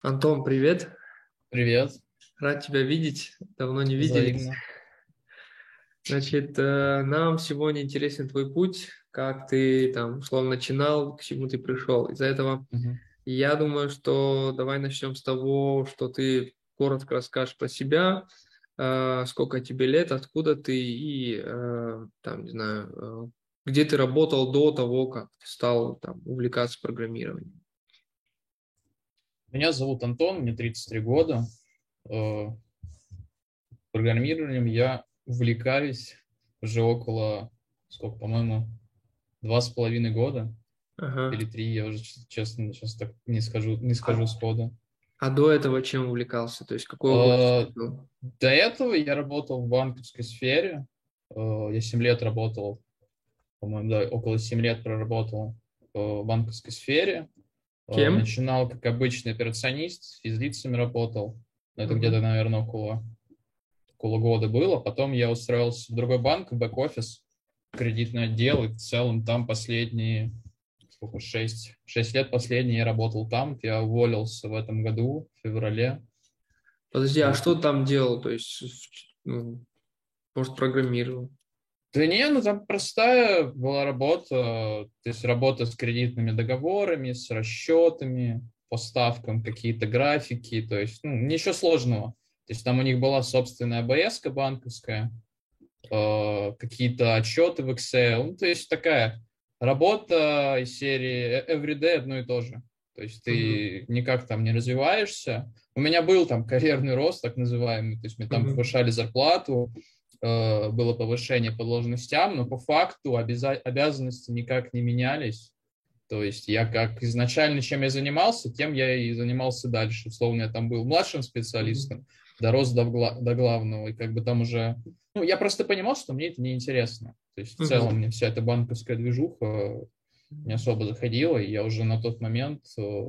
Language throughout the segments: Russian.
Антон, привет. Привет. Рад тебя видеть. Давно не виделись. Взаимно. Значит, э, нам сегодня интересен твой путь, как ты там условно начинал, к чему ты пришел. Из-за этого Мгм. я думаю, что давай начнем с того, что ты коротко расскажешь про себя, э, сколько тебе лет, откуда ты и э, там, не знаю, где ты работал до того, как стал там увлекаться программированием. Меня зовут Антон, мне 33 года. Э, Программированием я увлекаюсь уже около, сколько, по-моему, два с половиной года Ага. или три, я уже, честно, сейчас так не скажу, не скажу сходу. А до этого чем увлекался? То есть какой области Э? До этого я работал в банковской сфере. Э, Я 7 лет работал, по-моему, да, около 7 лет проработал в банковской сфере. Э, Кем? Начинал как обычный операционист, с физлицами работал. Но Это Мгм. где-то, наверное, около, около года было. Потом я устроился в другой банк, в бэк-офис, кредитный отдел. И в целом там последние, сколько, 6, 6 лет последние я работал там. Я уволился в этом году, в феврале. Подожди, а что там делал? То есть, ну, может, программировал? Да не, ну там простая была работа, то есть работа с кредитными договорами, с расчетами, по ставкам, какие-то графики, то есть ну, ничего сложного. То есть там у них была собственная АБС банковская, э, какие-то отчеты в Excel, ну, то есть такая работа из серии э, everyday одно и то же. То есть ты никак там не развиваешься. У меня был там карьерный рост, так называемый, то есть мне там Мгм. повышали зарплату, было повышение по должностям, но по факту обяза- обязанности никак не менялись. То есть я как изначально, чем я занимался, тем я и занимался дальше. Условно, я там был младшим специалистом, дорос до, гла- до главного, и как бы там уже... Ну, я просто понимал, что мне это неинтересно. То есть в Мгм. целом мне вся эта банковская движуха не особо заходила, и я уже на тот момент э,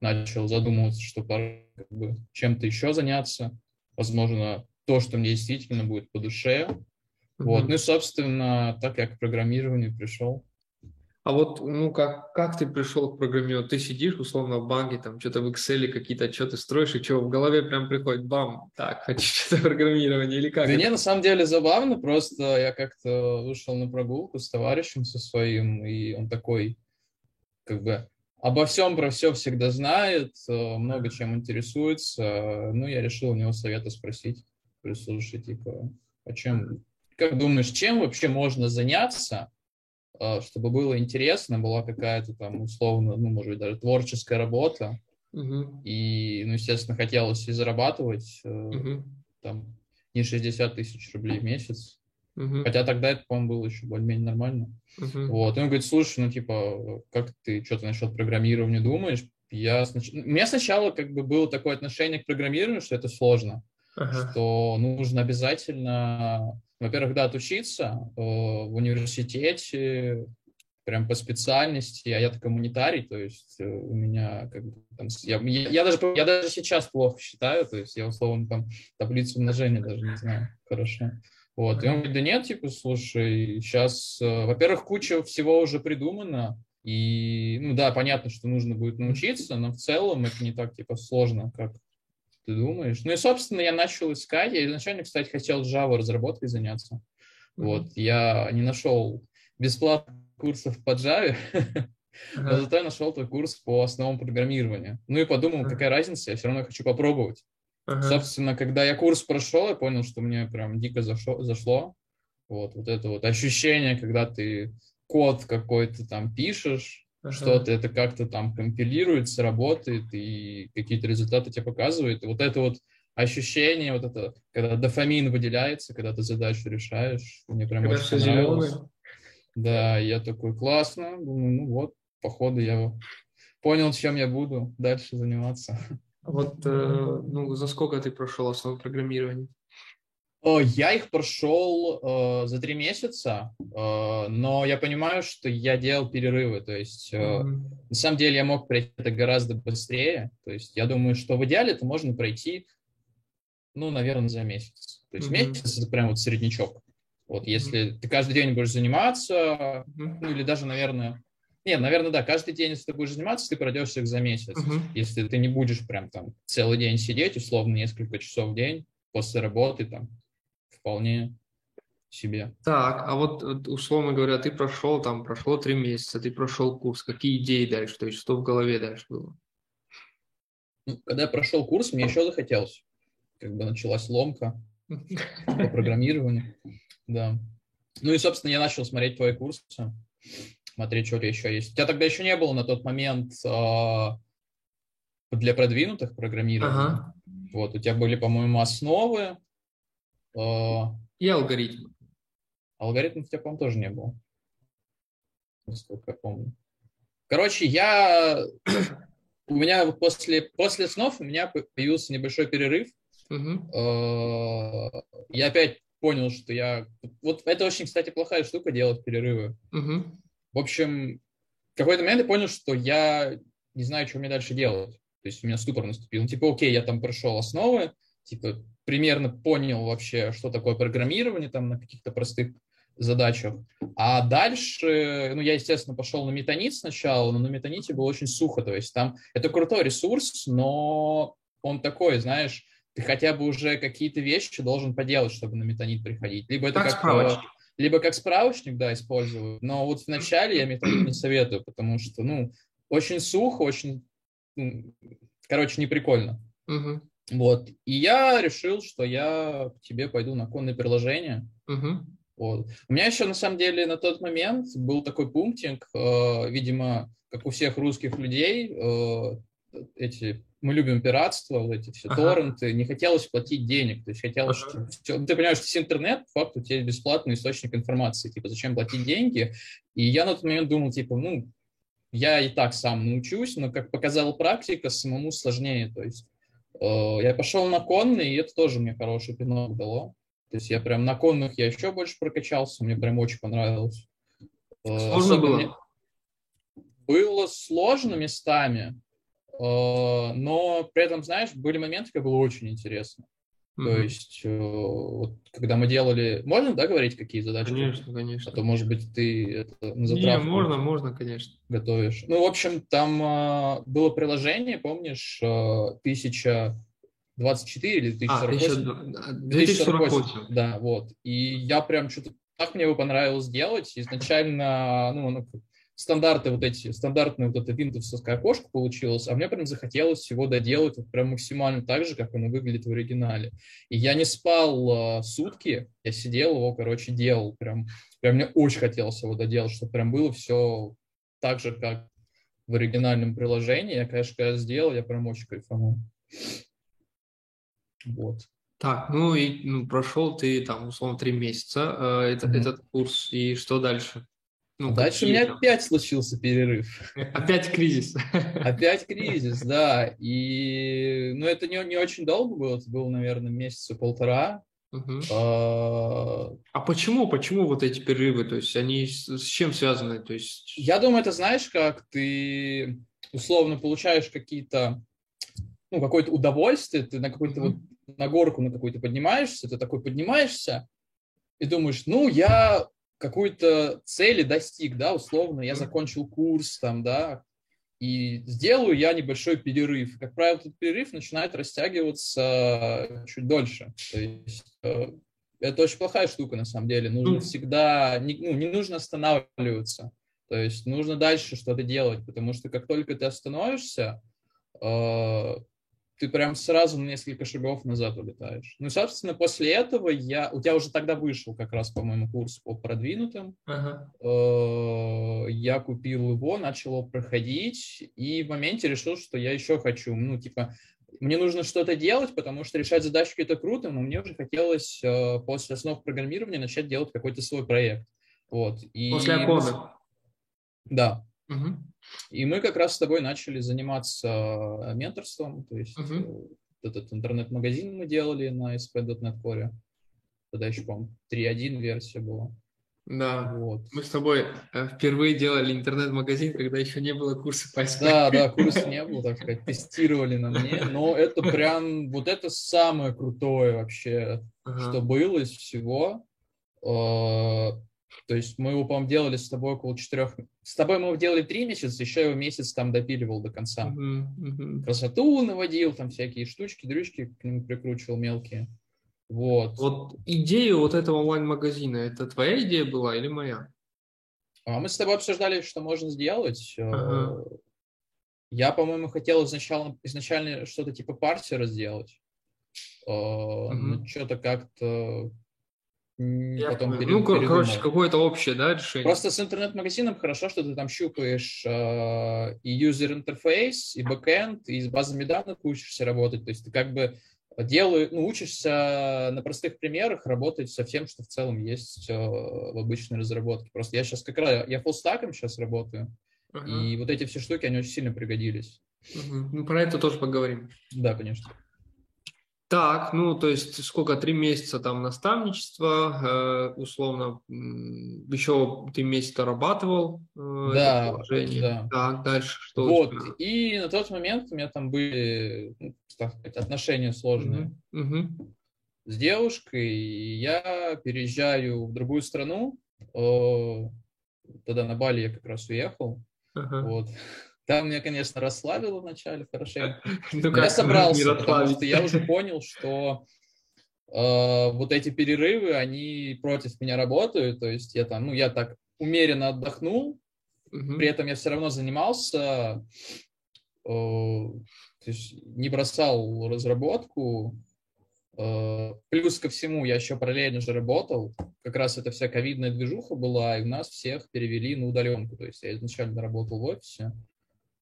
начал задумываться, что пора как бы чем-то еще заняться. Возможно, то, что мне действительно будет по душе. Вот. Мгм. Ну и, собственно, так я к программированию пришел. А вот, ну, как, как ты пришел к программированию? Ты сидишь, условно, в банке, там, что-то в Excel какие-то отчеты строишь, и что, в голове прям приходит, бам, так, хочу что-то программирование, или как? Да это? не, на самом деле забавно, просто я как-то вышел на прогулку с товарищем со своим, и он такой, как бы, обо всем про все всегда знает, э, много чем интересуется. Ну, я решил у него совета спросить. Говорю, слушай, типа, а чем, как думаешь, чем вообще можно заняться, э, чтобы было интересно, была какая-то там условно, ну, может быть, даже творческая работа, Мгм. и, ну, естественно, хотелось и зарабатывать, Мгм. там, не 60 тысяч рублей в месяц, Мгм. Хотя тогда это, по-моему, было еще более-менее нормально. Мгм. Вот. И он говорит, слушай, ну, типа, как ты что-то насчет программирования думаешь? Я снач... У меня сначала как бы было такое отношение к программированию, что это сложно, Что нужно обязательно, во-первых, да, отучиться э, в университете, прям по специальности, а я-то гуманитарий, то есть э, у меня как бы там, я, я, я даже, я даже сейчас плохо считаю, то есть я условно там таблицу умножения даже не знаю хорошо. Вот, и он говорит, да нет, типа, слушай, сейчас, во-первых, куча всего уже придумано, и, ну да, понятно, что нужно будет научиться, но в целом это не так, типа, сложно, как ты думаешь. Ну и, собственно, я начал искать, я изначально, кстати, хотел Java разработкой заняться, вот, я не нашел бесплатных курсов по Java, но Ага. зато я нашел твой курс по основам программирования. Ну и подумал, Ага. какая разница, я все равно хочу попробовать. Ага. Собственно, когда я курс прошел, я понял, что мне прям дико зашло. зашло. Вот, вот это вот ощущение, когда ты код какой-то там пишешь, Что-то это как-то там компилируется, работает, и какие-то результаты тебе показывает. И вот это вот ощущение, вот это, когда дофамин выделяется, когда ты задачу решаешь, мне прям Когда очень понравилось. Да, я такой, классно, думаю, ну вот, походу я понял, чем я буду дальше заниматься. Вот, э, ну, за сколько ты прошел основу программирования? О, Я их прошел э, за три месяца, э, но я понимаю, что я делал перерывы. То есть, э, Мгм. на самом деле, я мог пройти это гораздо быстрее. То есть, я думаю, что в идеале это можно пройти, ну, наверное, за месяц. То есть, Мгм. месяц это прям вот среднячок. Вот, если ты каждый день будешь заниматься, Мгм. ну, или даже, наверное, Нет, наверное, да, каждый день, если ты будешь заниматься, ты пройдешь их за месяц. Мгм. Если ты не будешь прям там целый день сидеть, условно, несколько часов в день после работы, там, вполне себе. Так, а вот условно говоря, ты прошел там, прошло три месяца, ты прошел курс, какие идеи дальше, то есть что в голове дальше было? Ну, когда я прошел курс, мне еще захотелось. Как бы началась ломка по программированию. Да. Ну и, собственно, я начал смотреть твои курсы, смотреть, что у тебя еще есть. У тебя тогда еще не было на тот момент а, для продвинутых программирования. Ага. Вот, у тебя были, по-моему, основы. А, И алгоритм. Алгоритмов у тебя, по-моему, тоже не было. Насколько я помню. Короче, я... У меня после, после снов у меня появился небольшой перерыв. Э, Я опять понял, что я... Вот это очень, кстати, плохая штука делать перерывы. В общем, в какой-то момент я понял, что я не знаю, что мне дальше делать. То есть у меня ступор наступил. Ну, типа, окей, я там прошел основы, типа, примерно понял вообще, что такое программирование там на каких-то простых задачах. А дальше, ну, я, естественно, пошел на метанит сначала, но на метаните было очень сухо. То есть там это крутой ресурс, но он такой, знаешь, ты хотя бы уже какие-то вещи должен поделать, чтобы на метанит приходить. Либо это Как как, справочник. э, либо как справочник, да, использую. Но вот вначале я метанит не советую, потому что, ну, очень сухо, очень, короче, не прикольно. Вот. И я решил, что я к тебе пойду на конные приложения. Мгм. Вот. У меня еще, на самом деле, на тот момент был такой пунктик, э, видимо, как у всех русских людей, э, эти, мы любим пиратство, вот эти все Ага. торренты, не хотелось платить денег, то есть хотелось, Ага. чтобы всё- ты понимаешь, что интернет, по факту у тебя бесплатный источник информации, типа, зачем платить деньги? И я на тот момент думал, типа, ну, я и так сам научусь, но, как показала практика, самому сложнее, то есть я пошел на конный, и это тоже мне хороший пинок дало. То есть я прям на конных я еще больше прокачался, мне прям очень понравилось. Э, Сложно особенно было? мне- Было сложно местами, э, но при этом, знаешь, были моменты, когда было очень интересно. То есть, э, вот, когда мы делали... Можно, да, говорить, какие задачи? Конечно, А конечно. то, может быть, ты это на Не, затравку можно, можно, конечно. готовишь. Ну, в общем, там э, было приложение, помнишь, э, 1024 или А, 1048? 2048. Да, вот. И я прям что-то так мне его понравилось делать. Изначально, ну, оно как стандарты вот эти, стандартное вот это винтовское окошко получилось, а мне прям захотелось его доделать вот прям максимально так же, как оно выглядит в оригинале. И я не спал э, сутки, я сидел его, короче, делал. Прям, прям мне очень хотелось его доделать, чтобы прям было все так же, как в оригинальном приложении. Я, конечно, когда сделал, я прям очень кайфанул. Вот. Так, ну и ну, прошел ты там, условно, три месяца э, это- Мгм. этот курс, и что дальше? Ну, Дальше у меня там? опять случился перерыв. Опять кризис. Опять кризис, да. И, ну, это не, не очень долго было, это было, наверное, месяца полтора. Мгм. А, А почему, почему вот эти перерывы? То есть они с, чем связаны? То есть... Я думаю, это знаешь, как ты условно получаешь какие-то, ну, какое-то удовольствие, ты на какой-то вот, Мгм. на горку на какую-то поднимаешься, ты такой поднимаешься и думаешь, ну, я какой-то цели достиг, да, условно, я закончил курс там, да, и сделаю я небольшой перерыв. Как правило, этот перерыв начинает растягиваться чуть дольше. То есть э, это очень плохая штука, на самом деле. Нужно всегда, не, ну, не нужно останавливаться. То есть нужно дальше что-то делать, потому что как только ты остановишься, э, ты прям сразу на несколько шагов назад улетаешь. Ну и, собственно, после этого я... У тебя уже тогда вышел как раз, по-моему, курс по продвинутым. Ага. Э, Я купил его, начал его проходить, и в моменте решил, что я еще хочу. Ну, типа, мне нужно что-то делать, потому что решать задачки это круто, но мне уже хотелось э, после основ программирования начать делать какой-то свой проект. Вот. И После окона. Да. Мгм. И мы как раз с тобой начали заниматься э, менторством, то есть э, вот этот интернет-магазин мы делали на SP.NET Core. Тогда еще, по-моему, 3.1 версия была. Да. Вот. Мы с тобой э, впервые делали интернет-магазин, когда еще не было курса по SQL. Да, да, курса не было, так сказать, тестировали на мне, но это прям, вот это самое крутое вообще, Ага. что было из всего. То есть мы его, по-моему, делали с тобой около четырех... С тобой мы его делали три месяца, еще его месяц там допиливал до конца. Мгм, мгм. Красоту наводил, там всякие штучки, дрючки к нему прикручивал мелкие. Вот. Вот идея вот этого онлайн-магазина, это твоя идея была или моя? А мы с тобой обсуждали, что можно сделать. Ага. Я, по-моему, хотел изначально, изначально что-то типа партера сделать. Мгм. Но что-то как-то Я потом понял. пере- Ну, кор- короче, передумал. какое-то общее, да, решение? Просто с интернет-магазином хорошо, что ты там щупаешь э, и юзер-интерфейс, и бэкэнд, и с базами данных учишься работать. То есть ты как бы делаешь, ну, учишься на простых примерах работать со всем, что в целом есть э, в обычной разработке. Просто я сейчас как раз, я фуллстаком сейчас работаю, Ага. и вот эти все штуки, они очень сильно пригодились. Мгм. Ну, про это тоже поговорим. Да, конечно. Так, ну, то есть сколько, три месяца там наставничества, э, условно, еще ты месяц дорабатывал э, Да, это положение. да. Так, дальше что Вот, и на тот момент у меня там были, ну, так сказать, отношения сложные. Мгм, мгм. с девушкой, и я переезжаю в другую страну. Э, Тогда на Бали я как раз уехал. Ага. Вот. Там меня, конечно, расслабило вначале хорошенько. Ну, я собрался, потому что я уже понял, что э, вот эти перерывы, они против меня работают. То есть я там, ну, я так умеренно отдохнул, при этом я все равно занимался, э, то есть не бросал разработку. Э, плюс ко всему я еще параллельно же работал. Как раз эта вся ковидная движуха была, и у нас всех перевели на удаленку. То есть я изначально работал в офисе.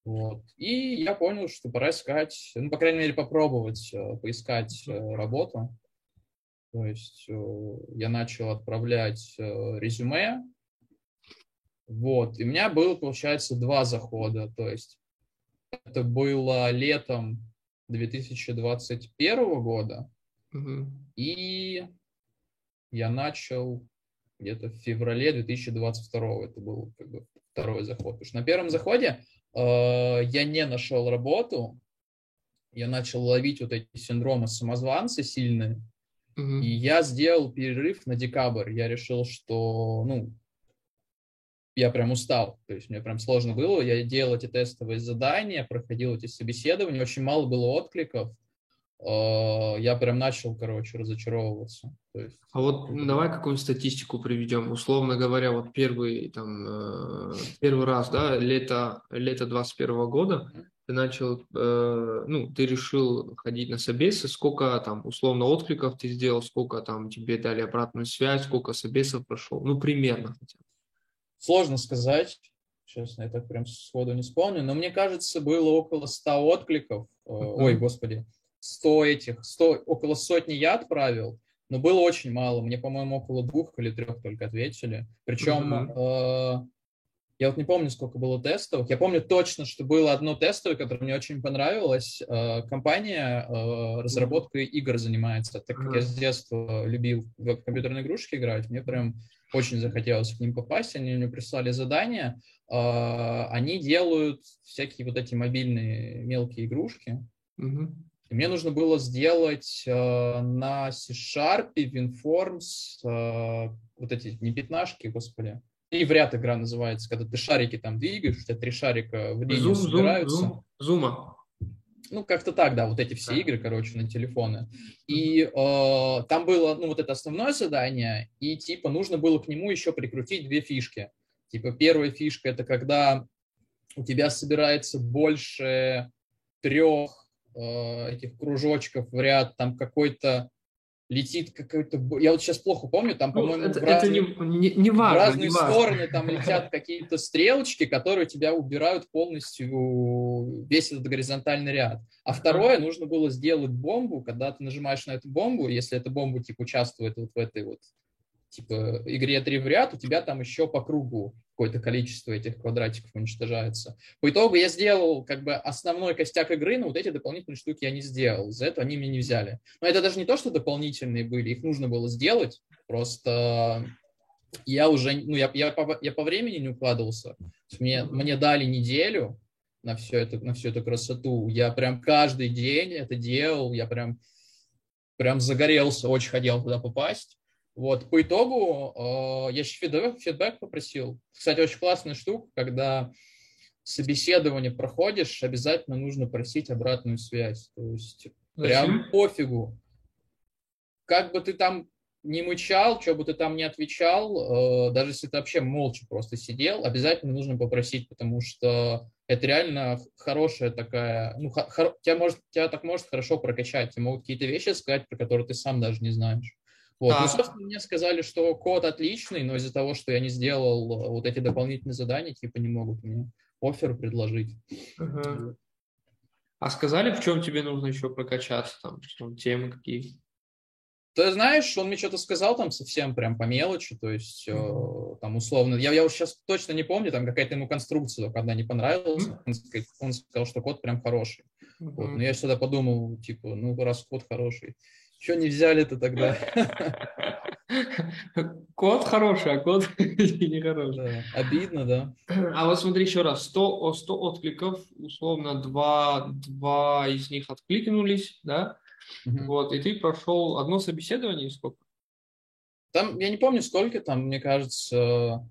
Вот. И я понял, что пора искать, ну, по крайней мере, попробовать э, поискать э, работу. То есть э, я начал отправлять резюме, вот, и у меня было, получается, два захода. То есть это было летом 2021 года, Мгм. и я начал где-то в феврале 2022. Это был как бы второй заход. Потому что на первом заходе я не нашел работу, я начал ловить вот эти синдромы самозванца сильные, Мгм. и я сделал перерыв на декабрь. Я решил, что, ну, я прям устал. То есть мне прям сложно было. Я делал эти тестовые задания, проходил эти собеседования. Очень мало было откликов. Э, Я прям начал, короче, разочаровываться. То есть, А вот давай какую-нибудь статистику приведем. Условно говоря, вот первый, там, э, первый раз, да, лето, лето 21 года, ты начал, э, ну, ты решил ходить на собесы, сколько там, условно, откликов ты сделал, сколько там тебе дали обратную связь, сколько собесов прошел, ну, примерно хотя бы. Сложно сказать. Честно, я так прям сходу не вспомню. Но мне кажется, было около 100 откликов. Ой, господи. 100 этих, 100, около сотни я отправил. Но было очень мало. Мне, по-моему, около двух или трех только ответили. Причем Мгм. э, я вот не помню, сколько было тестовых. Я помню точно, что было одно тестовое, которое мне очень понравилось. Э, компания э, разработкой игр занимается. Так как Ага. я с детства любил в компьютерные игрушки играть, мне прям очень захотелось к ним попасть. Они мне прислали задание. Э, Они делают всякие вот эти мобильные мелкие игрушки. Мгм. И мне нужно было сделать э, на C-Sharp, WinForms, э, вот эти, не пятнашки, господи, и в ряд игра называется, когда ты шарики там двигаешь, у тебя три шарика в линию зум, собираются. зум, зума. Ну, как-то так, да, вот эти все Да. игры, короче, на телефоны. И э, там было, ну, вот это основное задание, и, типа, нужно было к нему еще прикрутить две фишки. Типа, первая фишка – это когда у тебя собирается больше трех э, этих кружочков в ряд, там какой-то летит какой-то... Я вот сейчас плохо помню, там, Ну, по-моему, это, в это разные- не, не, не в важно, разные не важно. стороны там летят какие-то стрелочки, которые тебя убирают полностью весь этот горизонтальный ряд. А второе, нужно было сделать бомбу, когда ты нажимаешь на эту бомбу, если эта бомба типа участвует вот в этой вот типа игре три в ряд, у тебя там еще по кругу какое-то количество этих квадратиков уничтожается. По итогу я сделал как бы основной костяк игры, но вот эти дополнительные штуки я не сделал. За это они меня не взяли. Но это даже не то, что дополнительные были, их нужно было сделать. Просто я уже, ну, я, я, по, я по времени не укладывался. Мне, мне дали неделю на, все это, на всю эту красоту. Я прям каждый день это делал, я прям, прям загорелся, очень хотел туда попасть. Вот, по итогу э, я еще фидбэк, фидбэк попросил. Кстати, очень классная штука, когда собеседование проходишь, обязательно нужно просить обратную связь. То есть Зачем? прям пофигу. Как бы ты там не мычал, что бы ты там не отвечал, э, даже если ты вообще молча просто сидел, обязательно нужно попросить, потому что это реально хорошая такая, ну, хор, тебя, может, тебя так может хорошо прокачать, тебе могут какие-то вещи сказать, про которые ты сам даже не знаешь. Вот. Ну, собственно, мне сказали, что код отличный, но из-за того, что я не сделал э, вот эти дополнительные задания, типа не могут мне офер предложить. Ага. А сказали, в чем тебе нужно еще прокачаться, там, что темы какие? Ты знаешь, он мне что-то сказал там совсем прям по мелочи, то есть mm-hmm. там условно, я, я уже сейчас точно не помню, там какая-то ему конструкция когда не понравилась, mm-hmm. он, он сказал, что код прям хороший. Mm-hmm. Вот, но я сюда подумал, типа, ну раз код хороший, что не взяли-то тогда? Код хороший, а код не хороший. Да, обидно, да. А вот смотри еще раз, 100, 100 откликов, условно, два, два из них откликнулись, да? Угу. Вот, и ты прошел одно собеседование, сколько? Там, я не помню, сколько там, мне кажется,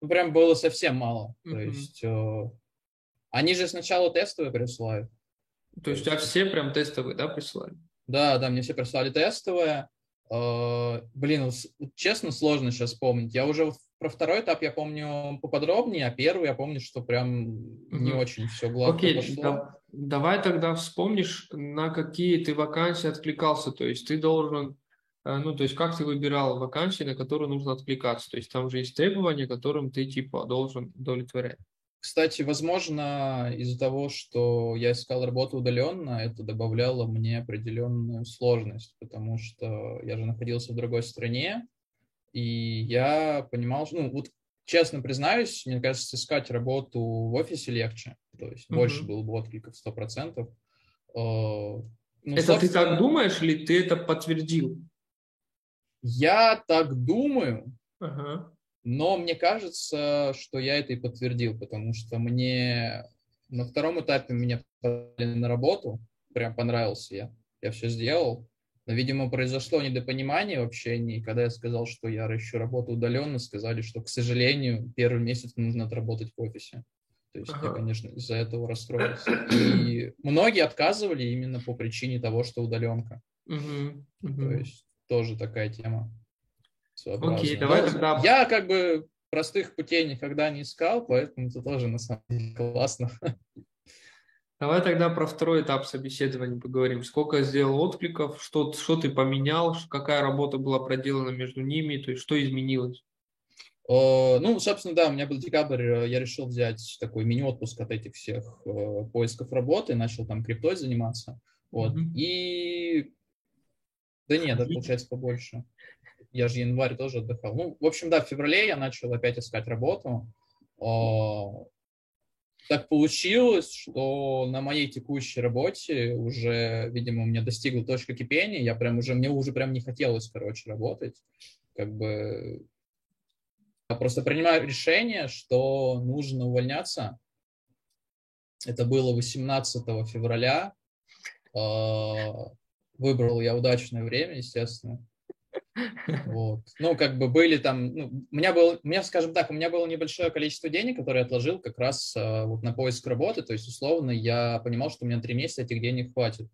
ну, прям было совсем мало. Угу. То есть, э, они же сначала тестовые присылают. То есть у тебя все прям тестовые, да, присылали? Да, да, мне все прислали тестовые. Uh, блин, честно, сложно сейчас вспомнить. Я уже про второй этап я помню поподробнее, а первый я помню, что прям mm-hmm. не очень все гладко Окей, okay, да, давай тогда вспомнишь, на какие ты вакансии откликался. То есть ты должен, э, ну, то есть как ты выбирал вакансии, на которые нужно откликаться. То есть там же есть требования, которым ты типа должен удовлетворять. Кстати, возможно, из-за того, что я искал работу удаленно, это добавляло мне определенную сложность, потому что я же находился в другой стране, и я понимал, что, ну, вот честно признаюсь, мне кажется, искать работу в офисе легче, то есть mm-hmm. больше было бы откликов 100%. Э, ну, это собственно, ты так думаешь или ты это подтвердил? Я так думаю, uh-huh. Но мне кажется, что я это и подтвердил, потому что мне на втором этапе меня подали на работу, прям понравился я, я все сделал. Но, видимо, произошло недопонимание в общении. Когда я сказал, что я ищу работу удаленно, сказали, что, к сожалению, первый месяц нужно отработать в офисе. То есть ага. я, конечно, из-за этого расстроился. И многие отказывали именно по причине того, что удаленка. Угу, угу. То есть тоже такая тема. Окей, давай Но тогда... Я как бы простых путей никогда не искал, поэтому это тоже на самом деле классно. Давай тогда про второй этап собеседования поговорим. Сколько сделал откликов, что, что ты поменял, какая работа была проделана между ними, то есть что изменилось? Ну, собственно, да, у меня был декабрь, э, я решил взять такой мини-отпуск от этих всех uh, поисков работы, начал там криптой заниматься, вот, mm-hmm. и... Да нет, это получается побольше я же январь тоже отдыхал. Ну, в общем, да, в феврале я начал опять искать работу. Так получилось, что на моей текущей работе уже, видимо, у меня достигла точка кипения, я прям уже, мне уже прям не хотелось, короче, работать. Как бы я просто принимаю решение, что нужно увольняться. Это было 18 февраля. Выбрал я удачное время, естественно. Вот. Ну, как бы были там, ну, у меня был, у меня, скажем так, у меня было небольшое количество денег, которые я отложил как раз uh, вот на поиск работы, то есть, условно, я понимал, что у меня три месяца этих денег хватит.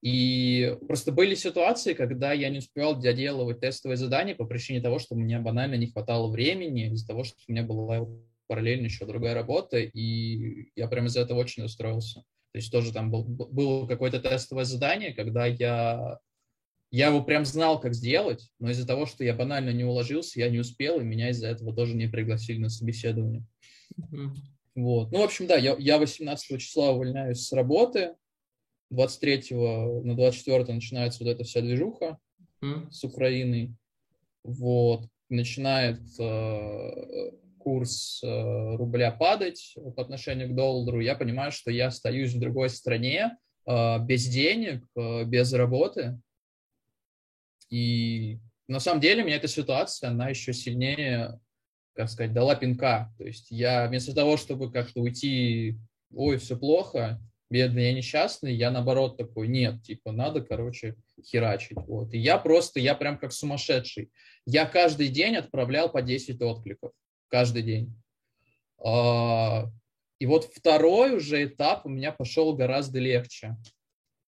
И просто были ситуации, когда я не успевал доделывать тестовые задания по причине того, что мне банально не хватало времени, из-за того, что у меня была параллельно еще другая работа, и я прям из-за этого очень устроился. То есть тоже там был, было какое-то тестовое задание, когда я я его прям знал, как сделать, но из-за того, что я банально не уложился, я не успел, и меня из-за этого тоже не пригласили на собеседование. Mm-hmm. Вот. Ну, в общем, да, я, я 18 числа увольняюсь с работы, 23 на 24 начинается вот эта вся движуха mm-hmm. с Украиной. Вот. Начинает э, курс э, рубля падать по отношению к доллару. Я понимаю, что я остаюсь в другой стране, э, без денег, э, без работы, и на самом деле меня эта ситуация, она еще сильнее, как сказать, дала пинка. То есть я вместо того, чтобы как-то уйти, ой, все плохо, бедный, я несчастный, я наоборот такой, нет, типа, надо, короче, херачить. Вот. И я просто, я прям как сумасшедший. Я каждый день отправлял по 10 откликов. Каждый день. А, и вот второй уже этап у меня пошел гораздо легче.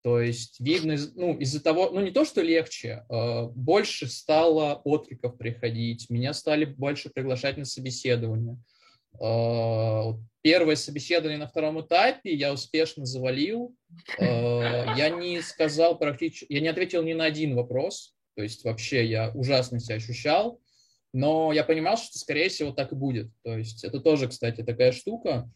То есть видно, ну, из-за того, ну, не то, что легче, а, больше стало откликов приходить, меня стали больше приглашать на собеседование. А, первое собеседование на втором этапе я успешно завалил. Я не сказал практически, я не ответил ни на один вопрос, то есть вообще я ужасно себя ощущал, но я понимал, что, скорее всего, так и будет. То есть это тоже, кстати, такая штука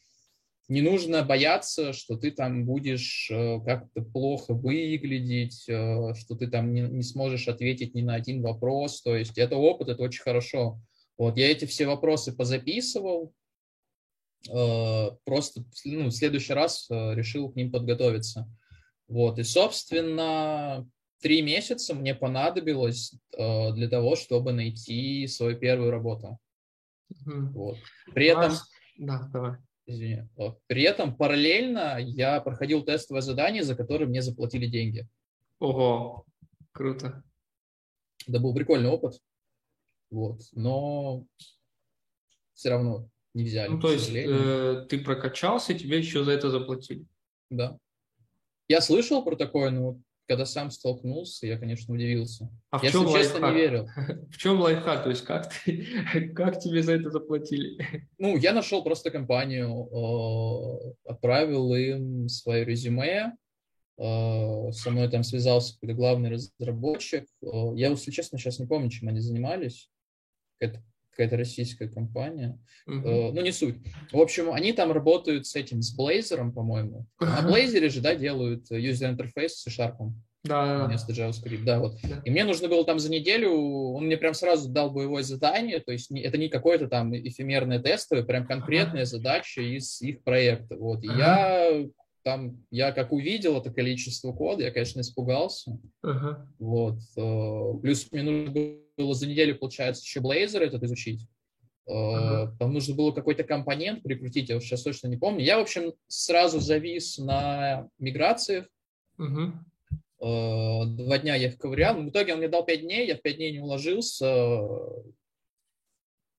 не нужно бояться, что ты там будешь э, как-то плохо выглядеть, э, что ты там не, не сможешь ответить ни на один вопрос. То есть это опыт, это очень хорошо. Вот я эти все вопросы позаписывал, э, просто ну, в следующий раз решил к ним подготовиться. Вот, и, собственно, три месяца мне понадобилось для того, чтобы найти свою первую работу. Mm. Вот. При этом... Да, давай. Извини. При этом параллельно я проходил тестовое задание, за которое мне заплатили деньги. Ого, круто. Это был прикольный опыт. Вот. Но все равно не взяли. Ну, то есть э, ты прокачался, тебе еще за это заплатили. Да. Я слышал про такое, но когда сам столкнулся, я, конечно, удивился. А в я, чем честно, лайфхак? не верил. В чем лайфхак? То есть как, ты, как тебе за это заплатили? Ну, я нашел просто компанию, э, отправил им свое резюме, э, со мной там связался какой-то главный разработчик. Э, я, если честно, сейчас не помню, чем они занимались. Какая-то какая-то российская компания. Uh-huh. Ну, не суть. В общем, они там работают с этим, с Blazor, по-моему. Uh-huh. На Blazor же, да, делают user interface с C-Sharp. Да. Вместо JavaScript, да, вот. Да. И мне нужно было там за неделю, он мне прям сразу дал боевое задание, то есть это не какое-то там эфемерное тестовое, прям конкретная uh-huh. задача из их проекта, вот. И uh-huh. я там, я как увидел это количество кода, я, конечно, испугался, uh-huh. вот. Э, плюс мне нужно было за неделю, получается, еще Blazor этот изучить. Uh-huh. Там нужно было какой-то компонент прикрутить, я сейчас точно не помню. Я, в общем, сразу завис на миграциях. Uh-huh. Два дня я их ковырял. В итоге он мне дал пять дней, я в пять дней не уложился.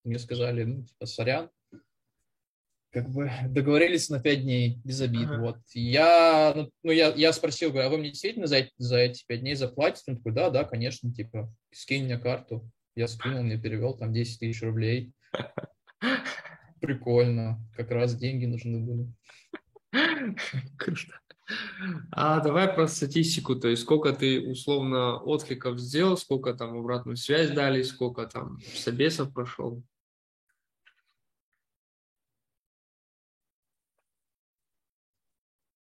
Мне сказали, ну, типа, сорян. Как бы договорились на пять дней, без обид. Uh-huh. Вот. Я, ну, ну, я, я спросил, говорю, а вы мне действительно за, за эти пять дней заплатите? Он такой, да, да, конечно, типа, скинь мне карту. Я скинул, мне перевел там 10 тысяч рублей. Прикольно. Как раз деньги нужны были. Круто. А давай про статистику, то есть сколько ты условно откликов сделал, сколько там обратную связь дали, сколько там собесов прошел?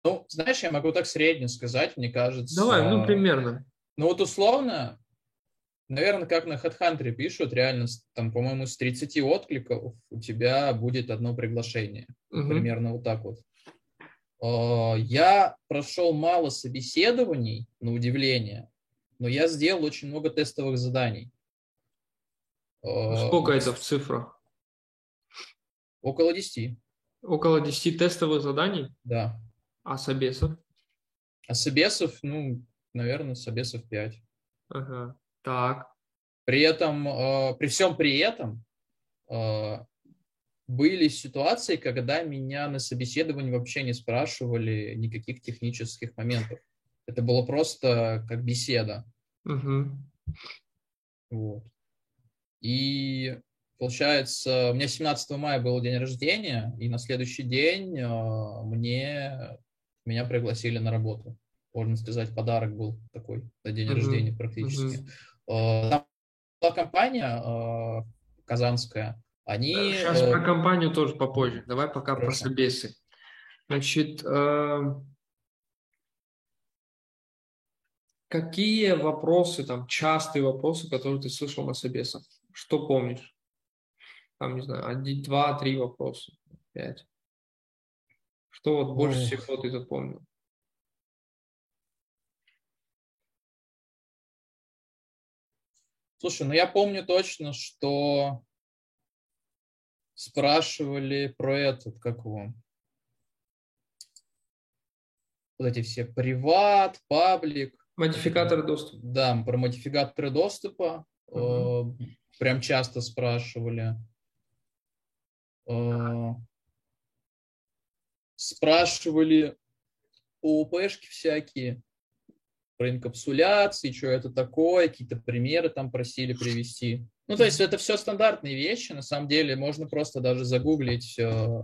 Ну, знаешь, я могу так средне сказать, мне кажется. Давай, ну, примерно. Ну, вот условно, наверное, как на HeadHunter пишут, реально, там, по-моему, с 30 откликов у тебя будет одно приглашение. Угу. Примерно вот так вот. А, я прошел мало собеседований, на удивление, но я сделал очень много тестовых заданий. А, сколько это в цифрах? Около 10. Около 10 тестовых заданий? Да. А собесов? А собесов, ну, наверное, собесов 5. Ага. Так. При этом, э, при всем при этом, э, были ситуации, когда меня на собеседовании вообще не спрашивали никаких технических моментов. Это было просто как беседа. Угу. Вот. И получается, у меня 17 мая был день рождения, и на следующий день э, мне меня пригласили на работу. Можно сказать, подарок был такой на день uh-huh. рождения практически. Uh-huh. Там была компания э, казанская, они... Сейчас э, про компанию тоже попозже. Давай пока Хорошо. про собесы. Значит, какие вопросы, там, частые вопросы, которые ты слышал на собесах? Что помнишь? Там, не знаю, один, два, три вопроса, пять. Что вот больше Ох. всего ты запомнил? Слушай, ну я помню точно, что спрашивали про этот, как его, вот эти все приват, паблик. Модификаторы доступа. Да, про модификаторы доступа. Угу. Прям часто спрашивали. Спрашивали ООПшки всякие про инкапсуляции, что это такое, какие-то примеры там просили привести. Ну, то есть это все стандартные вещи, на самом деле можно просто даже загуглить э,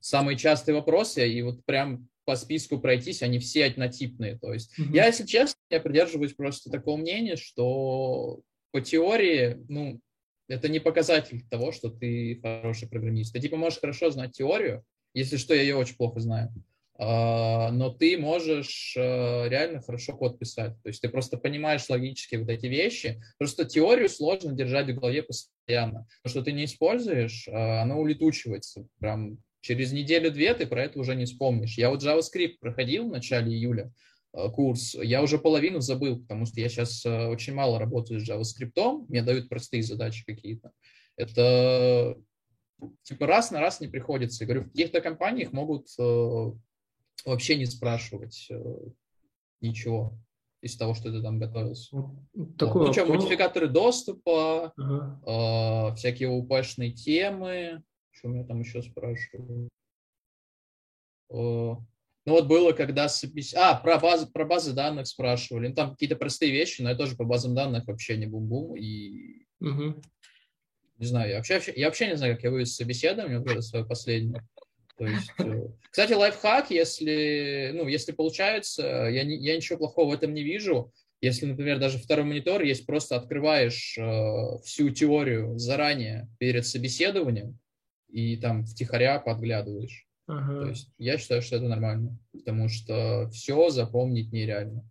самые частые вопросы и вот прям по списку пройтись, они все однотипные. То есть mm-hmm. я, если честно, я придерживаюсь просто такого мнения, что по теории, ну, это не показатель того, что ты хороший программист. Ты типа можешь хорошо знать теорию, если что, я ее очень плохо знаю. А, но ты можешь э, реально хорошо код писать. То есть ты просто понимаешь логически вот эти вещи. Просто теорию сложно держать в голове постоянно. То, что ты не используешь, э, оно улетучивается. Прям через неделю-две ты про это уже не вспомнишь. Я вот JavaScript проходил в начале июля э, курс, я уже половину забыл, потому что я сейчас очень мало работаю с JavaScript, мне дают простые задачи какие-то. Это типа раз на раз не приходится. Я говорю, в каких-то компаниях могут вообще не спрашивать э, ничего из того, что ты там готовился. Такой вот. Ну что, модификаторы доступа, ага. э, всякие УПшные темы. Что меня там еще спрашивают? Э, ну вот было, когда собес... А, про базы, про базы данных спрашивали. Ну, там какие-то простые вещи, но я тоже по базам данных вообще не бум-бум. И угу. Не знаю, я вообще, я вообще не знаю, как я вывез собеседование, вот это свое последнее. То есть, э, кстати, лайфхак, если, ну, если получается, я, не, я ничего плохого в этом не вижу. Если, например, даже второй монитор есть, просто открываешь э, всю теорию заранее перед собеседованием и там втихаря подглядываешь. Ага. То есть я считаю, что это нормально, потому что все запомнить нереально.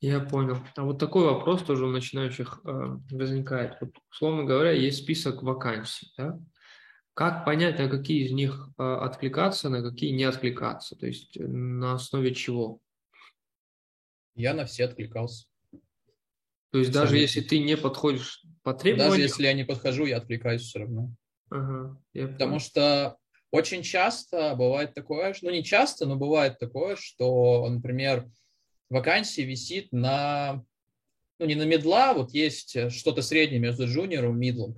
Я понял. А вот такой вопрос тоже у начинающих э, возникает. Вот, условно говоря, есть список вакансий, да? Как понять, на какие из них а, откликаться, на какие не откликаться? То есть э, на основе чего? Я на все откликался. То есть даже если ты не подходишь по требованиям... Даже если я не подхожу, я откликаюсь все равно. Ага, Потому что очень часто бывает такое, ну не часто, но бывает такое, что, например, вакансия висит на, ну не на медла, вот есть что-то среднее между джуниором и мидлом.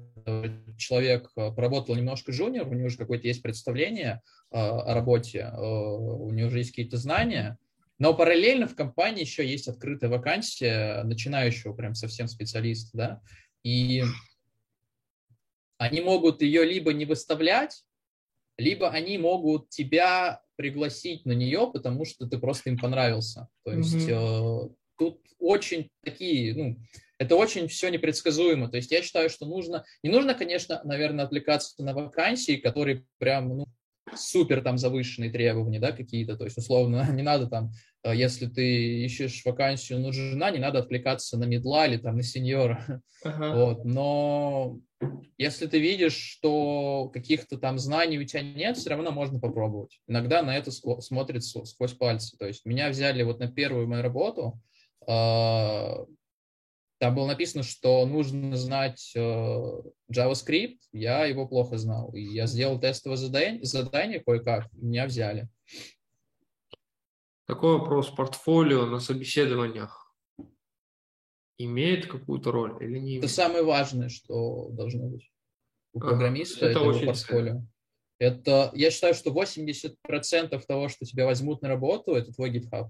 Человек э, поработал немножко джуниор, у него уже какое-то есть представление э, о работе, э, у него уже есть какие-то знания, но параллельно в компании еще есть открытая вакансия начинающего прям совсем специалиста, да, и они могут ее либо не выставлять, либо они могут тебя пригласить на нее, потому что ты просто им понравился. То есть mm-hmm. тут очень такие, ну, это очень все непредсказуемо. То есть я считаю, что нужно, не нужно, конечно, наверное, отвлекаться на вакансии, которые прям ну, супер там завышенные требования, да, какие-то. То есть, условно, не надо там, э, если ты ищешь вакансию на жена, не надо отвлекаться на медла или там на сеньора. Ага. Вот. Но если ты видишь, что каких-то там знаний у тебя нет, все равно можно попробовать. Иногда на это смотрит сквозь пальцы. То есть меня взяли вот на первую мою работу, а, там было написано, что нужно знать э, JavaScript, я его плохо знал. И я сделал тестовое задание, задание кое-как, меня взяли. Такой вопрос. Портфолио на собеседованиях имеет какую-то роль или не имеет? Это самое важное, что должно быть у программиста, ага, это, это очень портфолио. Это, я считаю, что 80% того, что тебя возьмут на работу, это твой GitHub.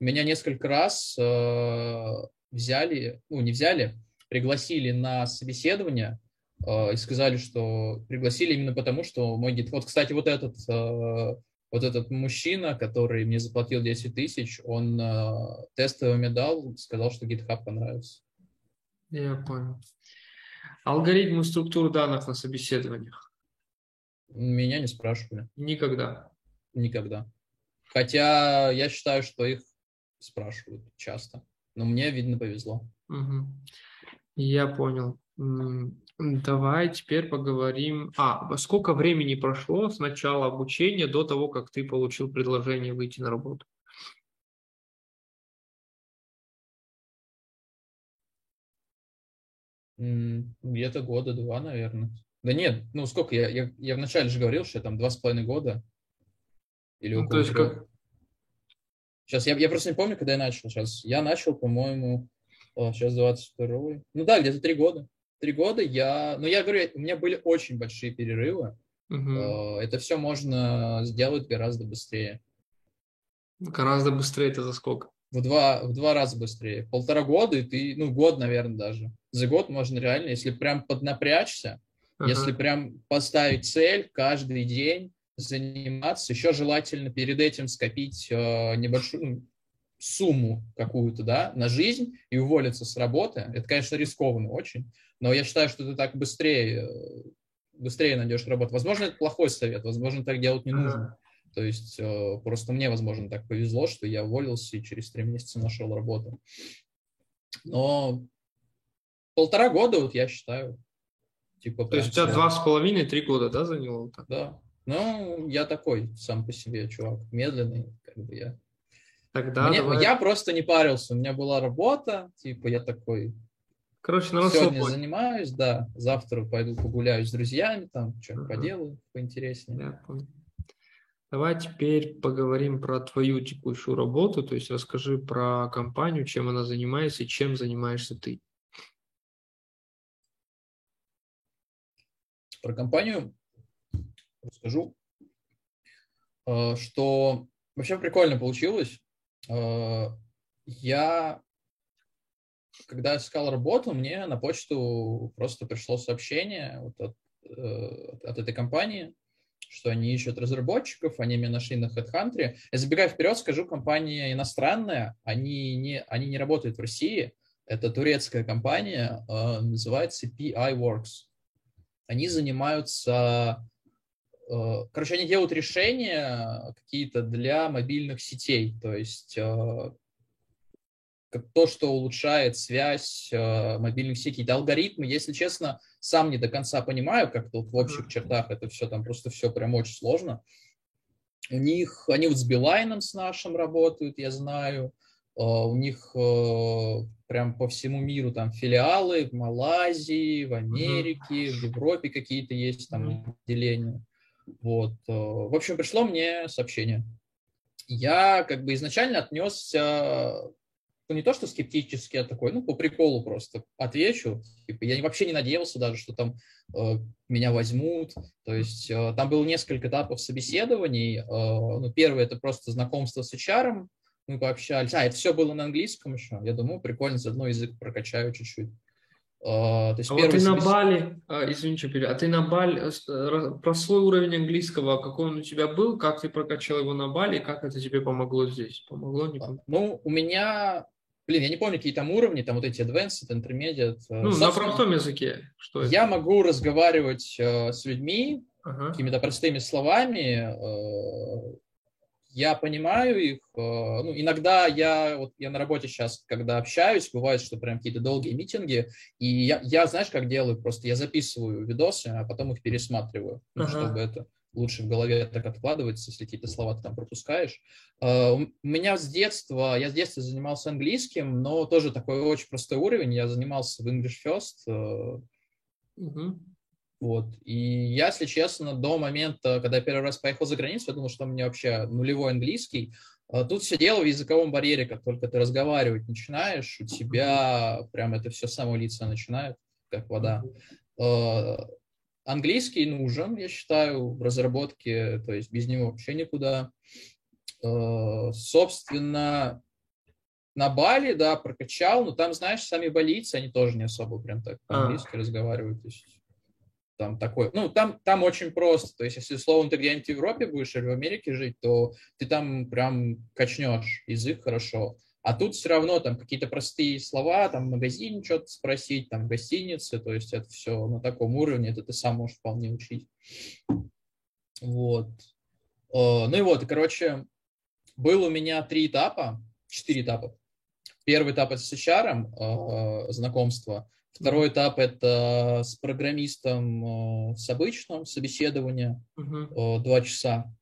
Меня несколько раз э, взяли, ну, не взяли, пригласили на собеседование э, и сказали, что пригласили именно потому, что мой гид... Вот, кстати, вот этот, э, вот этот мужчина, который мне заплатил 10 тысяч, он э, тестовый мне дал, сказал, что GitHub понравился. Я понял. Алгоритмы структур данных на собеседованиях? Меня не спрашивали. Никогда? Никогда. Хотя я считаю, что их спрашивают часто. Но мне, видно, повезло. Угу. Я понял. Давай теперь поговорим. А, сколько времени прошло с начала обучения до того, как ты получил предложение выйти на работу? Где-то года два, наверное. Да нет, ну сколько? Я, я, я вначале же говорил, что я там два с половиной года. Или ну, то есть как, Сейчас, я, я просто не помню, когда я начал. Сейчас, я начал, по-моему, сейчас 22 Ну да, где-то три года. Три года я... Ну, я говорю, у меня были очень большие перерывы. Угу. Это все можно сделать гораздо быстрее. Гораздо быстрее это за сколько? В два, в два раза быстрее. Полтора года, и ты, ну, год, наверное, даже. За год можно реально, если прям поднапрячься, ага. если прям поставить цель каждый день, заниматься, еще желательно перед этим скопить э, небольшую ну, сумму какую-то, да, на жизнь и уволиться с работы. Это, конечно, рискованно очень, но я считаю, что ты так быстрее, э, быстрее найдешь работу. Возможно, это плохой совет, возможно, так делать не нужно. То есть э, просто мне, возможно, так повезло, что я уволился и через три месяца нашел работу. Но полтора года, вот я считаю, типа... То есть у тебя два с половиной, три года, да, заняло? Так? Да. Ну, я такой сам по себе чувак, медленный, как бы я. Тогда Мне, давай... Я просто не парился, у меня была работа, типа я такой, Короче, на Сегодня занимаюсь, да. Завтра пойду погуляю с друзьями, там что-нибудь uh-huh. поделаю поинтереснее. Я понял. Давай теперь поговорим про твою текущую работу, то есть расскажи про компанию, чем она занимается и чем занимаешься ты. Про компанию расскажу, э, что вообще прикольно получилось. Э, я, когда искал работу, мне на почту просто пришло сообщение вот от, э, от этой компании, что они ищут разработчиков, они меня нашли на HeadHunter. Я забегая вперед, скажу, компания иностранная, они не, они не работают в России, это турецкая компания, называется PI Works. Они занимаются Э, короче, они делают решения какие-то для мобильных сетей, то есть э, то, что улучшает связь э, мобильных сетей. Да, алгоритмы, если честно, сам не до конца понимаю, как тут в общих чертах это все, там просто все прям очень сложно. У них, они вот с Билайном с нашим работают, я знаю, у них прям по всему миру там филиалы в Малайзии, в Америке, в Европе какие-то есть там отделения. Вот. Э, в общем, пришло мне сообщение. Я как бы изначально отнесся не то, что скептически, а такой, ну, по приколу просто отвечу. Типа, я вообще не надеялся даже, что там э, меня возьмут. То есть э, там было несколько этапов собеседований. Э, ну, первый – это просто знакомство с HR, мы пообщались. А, это все было на английском еще. Я думаю, прикольно, заодно язык прокачаю чуть-чуть. Uh, то есть а вот ты на Бали, uh, извините, а ты на Бали, э, про свой уровень английского, какой он у тебя был, как ты прокачал его на Бали, как это тебе помогло здесь? Помогло, не помогло? Ну, у меня, блин, я не помню, какие там уровни, там вот эти advanced, intermediate. Э, ну, на простом языке. Что это? Я могу разговаривать uh, с людьми, ага. какими-то простыми словами, я понимаю их. Э, ну, иногда я, вот я на работе сейчас, когда общаюсь, бывает, что прям какие-то долгие митинги, и я, я знаешь, как делаю? Просто я записываю видосы, а потом их пересматриваю, ну, ага. чтобы это лучше в голове так откладывается, если какие-то слова ты там пропускаешь. Uh, у меня с детства, я с детства занимался английским, но тоже такой очень простой уровень. Я занимался в English First. Угу. Вот. И я, если честно, до момента, когда я первый раз поехал за границу, я думал, что у меня вообще нулевой английский. А тут все дело в языковом барьере, как только ты разговаривать начинаешь, у тебя прям это все с самого лица начинает, как вода. А, английский нужен, я считаю, в разработке, то есть без него вообще никуда. А, собственно, на Бали, да, прокачал, но там, знаешь, сами балийцы, они тоже не особо прям так по-английски разговаривают. То есть там такой, ну, там, там очень просто, то есть, если, словом, ты где-нибудь в Европе будешь или в Америке жить, то ты там прям качнешь язык хорошо, а тут все равно там какие-то простые слова, там в магазине что-то спросить, там в гостинице, то есть это все на таком уровне, это ты сам можешь вполне учить. Вот. Э, ну и вот, короче, был у меня три этапа, четыре этапа. Первый этап это с HR, э, знакомство – Второй этап – это с программистом э, с обычным собеседование, два часа,